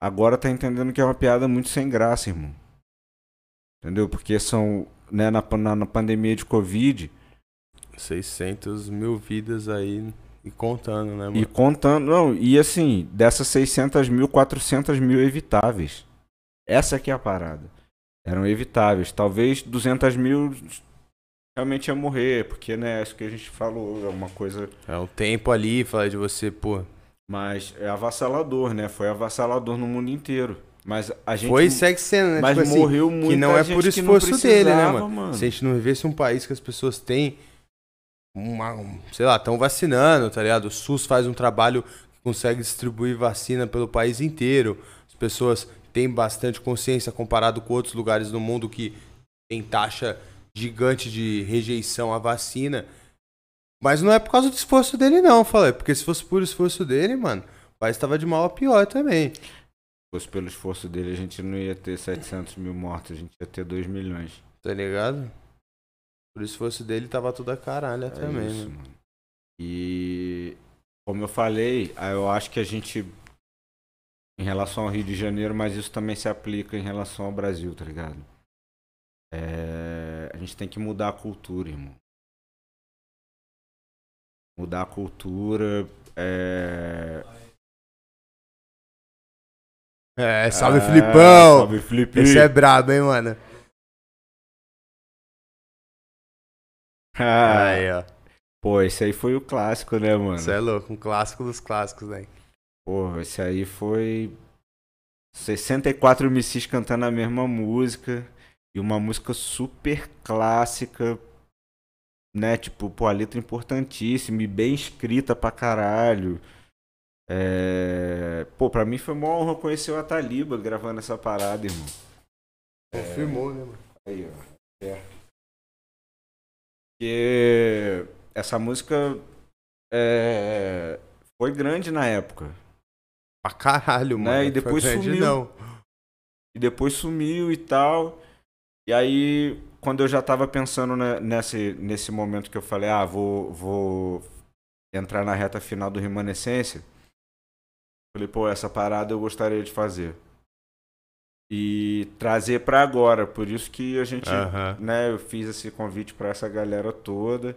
agora tá entendendo que é uma piada muito sem graça, irmão. Entendeu? Porque são, né, na, na, na pandemia de Covid, 600 mil vidas aí e contando, né, mano? e contando, não, e assim, dessas 600 mil, 400 mil evitáveis. Essa que é a parada. Eram evitáveis. Talvez 200 mil realmente ia morrer, porque, né, isso que a gente falou, é uma coisa É um tempo ali, fala de você, pô. Mas é avassalador, né? Foi avassalador no mundo inteiro. Mas a gente. Foi e segue sendo, né? mas tipo assim, morreu muito. que não é por esforço dele, né, mano? Se a gente não vivesse um país que as pessoas têm uma, um- sei lá, estão vacinando, tá ligado? O SUS faz um trabalho que consegue distribuir vacina pelo país inteiro. As pessoas têm bastante consciência comparado com outros lugares do mundo que tem taxa gigante de rejeição à vacina. Mas não é por causa do esforço dele, não, falei. Porque se fosse por esforço dele, mano, o país tava de mal a pior também. Se fosse pelo esforço dele, a gente não ia ter 700 mil mortos, a gente ia ter 2 milhões. Tá ligado? Por esforço dele tava tudo a caralho É também, isso, mano. mano. E como eu falei, aí eu acho que a gente. Em relação ao Rio de Janeiro, mas isso também se aplica em relação ao Brasil, tá ligado? É, a gente tem que mudar a cultura, irmão. Mudar a cultura. É... É, salve Ah, Filipão! Salve Felipe! Esse é brabo, hein, mano? Ah, Aí, ó. Pô, esse aí foi o clássico, né, mano? Você é louco, um clássico dos clássicos, né? Porra, esse aí foi 64 MCs cantando a mesma música e uma música super clássica, né? Tipo, pô, a letra importantíssima e bem escrita pra caralho. É... Pô, pra mim foi uma honra conhecer o Ataliba gravando essa parada, irmão. Confirmou, né, mano? Aí, ó. É. Porque essa música é, foi grande na época. Pra caralho, Né, mano. e depois Foi grande, sumiu. Não. E depois sumiu e tal. E aí, quando eu já tava pensando ne- nesse, nesse momento que eu falei, ah, vou, vou entrar na reta final do Remanescência, falei, pô, essa parada eu gostaria de fazer. E trazer pra agora. Por isso que a gente, né, eu fiz esse convite pra essa galera toda.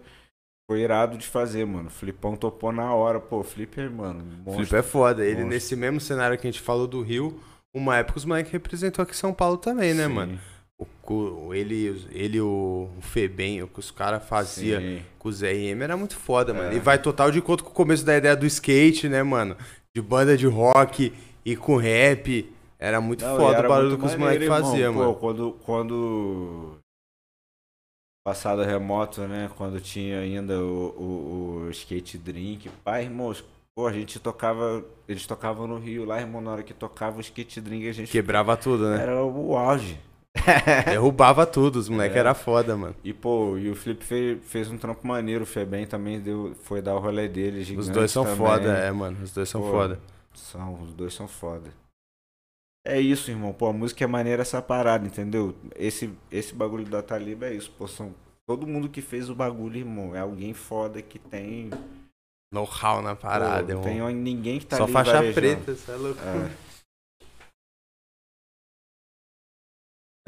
Foi irado de fazer, mano. O Flipão topou na hora. Pô, Flipper, mano. O monstro. Felipe é foda. Ele, Monstro. nesse mesmo cenário que a gente falou do Rio, uma época os moleques representou aqui São Paulo também, né, Sim, mano? O, ele, ele o, o Febem, o que os caras faziam com o ZRM era muito foda, mano. É. E vai total de conta com o começo da ideia do skate, né, mano? De banda de rock e com rap. Era muito Não, foda o barulho que os moleques faziam, Pô, mano. Quando, quando. Passado remoto, né? Quando tinha ainda o, o, o skate drink. Pai, irmãos, pô, a gente tocava. Eles tocavam no Rio lá, irmão, na hora que tocava o skate drink, a gente. Quebrava tudo, né? Era o auge. Derrubava tudo, os moleques É. era foda, mano. E, pô, e o Flip fez, fez um trampo maneiro. O Febem também deu, foi dar o rolê dele. Os dois são também. foda, é, mano. Os dois são Pô, foda. São, os dois são foda. É isso, irmão. Pô, a música é maneira essa parada, entendeu? Esse, esse bagulho da Taliba é isso. Pô, são todo mundo que fez o bagulho, irmão. É alguém foda que tem. Know-how na parada, pô, irmão. tem ninguém que tá Só ali faixa varejando. preta, isso é louco. É.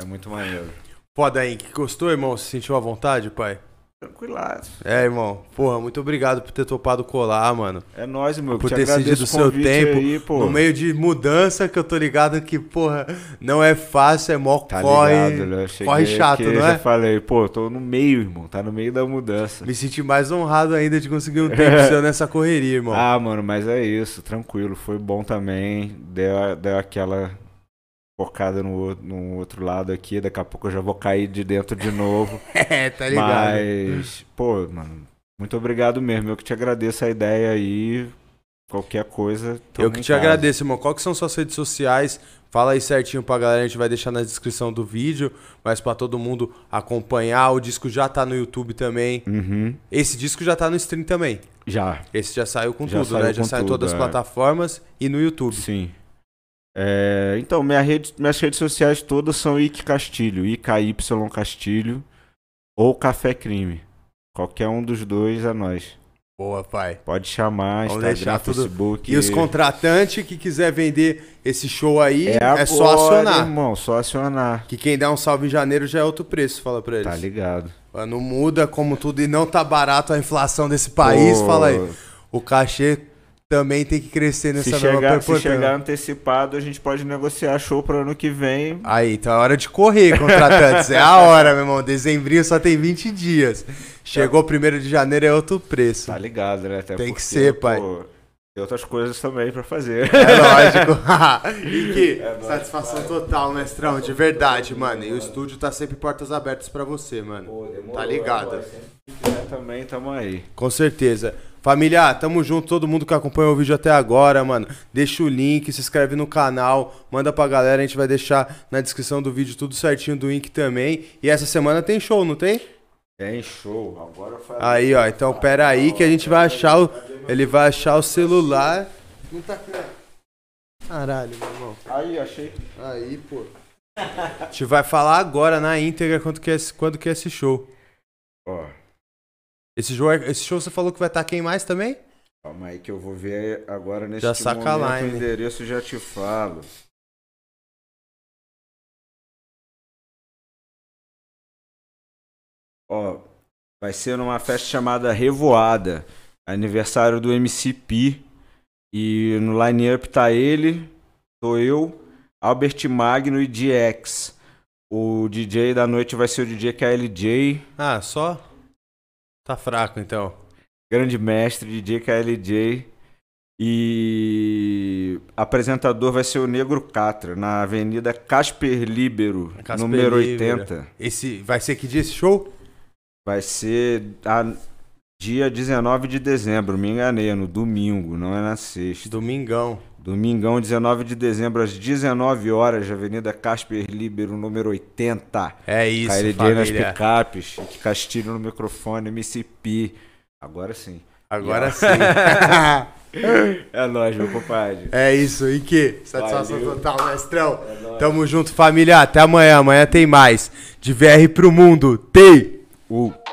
É muito maneiro. Foda aí, que gostou, irmão? Se sentiu à vontade, pai? Tranquilaço. É, irmão. Porra, muito obrigado por ter topado colar, mano. É nóis, meu. Por Te ter cedido o seu tempo Aí. No meio de mudança, que eu tô ligado que, porra, não é fácil, é mó Tá corre. ligado, né? Cheguei corre chato, não já é? falei, pô, tô no meio, irmão. Tá no meio da mudança. Me senti mais honrado ainda de conseguir um tempo seu nessa correria, irmão. Ah, mano, mas é isso, tranquilo. Foi bom também. Deu, deu aquela focada no, outro- no outro lado aqui. Daqui a pouco eu já vou cair de dentro de novo. É, tá ligado. mas, pô, mano, muito obrigado mesmo. Eu que te agradeço a ideia aí. Qualquer coisa. Eu que te casa. agradeço, irmão. Qual que são suas redes sociais? Fala aí certinho pra galera, a gente vai deixar na descrição do vídeo, mas pra todo mundo acompanhar, o disco já tá no YouTube também. Uhum. Esse disco já tá no stream também. Já, Esse já saiu com Já tudo, saiu né? Já com saiu em todas as é. plataformas e no YouTube. sim. É, então, minha rede, minhas redes sociais todas são Ike Castilho, IKY Castilho ou Café Crime. Qualquer um dos dois é nós. Boa, pai. Pode chamar, Vamos Instagram, tudo- Facebook. E os contratantes que quiser vender esse show aí, é, é, só agora, acionar. irmão, só acionar. Que quem der um salve em janeiro já é outro preço, fala pra eles. Tá ligado. Não muda como tudo e não tá barato a inflação desse país, Pô, fala aí. O cachê também tem que crescer nessa Se mesma chegar, se proporção. chegar antecipado, a gente pode negociar show pro ano que vem. Aí, então é hora de correr, contratantes. é a hora, meu irmão. Dezembrinho só tem 20 dias. Chegou primeiro de janeiro é outro preço. Tá ligado, né? Até Tem que ser, pai. pô, Tem outras coisas também pra fazer. É lógico. e que É nóis, satisfação total, mestrão, de verdade, mano. E o estúdio tá sempre portas abertas pra você, mano. Tá ligado? Se quiser também, tamo aí. Com certeza. Família, tamo junto, todo mundo que acompanhou o vídeo até agora, mano. Deixa o link, se inscreve no canal, manda pra galera, a gente vai deixar na descrição do vídeo tudo certinho do link também. E essa semana tem show, não tem? Tem show. Agora falei. Aí, ó, então pera aí que a gente vai achar o. Ele vai achar o celular. Não tá aqui? Caralho, meu irmão. Aí, achei. Aí, pô. A gente vai falar agora na íntegra quando que é esse, quando que é esse show. Ó, Esse show, é- esse show você falou que vai estar quem mais também? calma aí que eu vou ver agora nesse Já saca a momento line. o endereço já te falo. Ó, vai ser numa festa chamada Revoada, aniversário do MC Pi. E no line-up tá ele, tô eu, Albert Magno e DX. O DJ da noite vai ser o DJ KLJ. Ah, só? Tá fraco então. grande mestre, DJ KLJ. E apresentador vai ser o Negro Catra, na Avenida Casper Libero, Casper número Libero. 80. Esse vai ser que dia esse show? Vai ser a- dia 19 de dezembro, me enganei, é no domingo, não é na sexta. Domingão. Domingão, 19 de dezembro, às 19 horas, Avenida Casper Libero, número 80. É isso, nas família. picapes, Castilho no microfone, MCP. Agora sim. Agora sim. É nóis, meu compadre. é isso, e que? Satisfação Valeu. total, mestrão. É nóis. Tamo junto, família. Até amanhã. Amanhã tem mais. De VR pro mundo. Tem! Uh.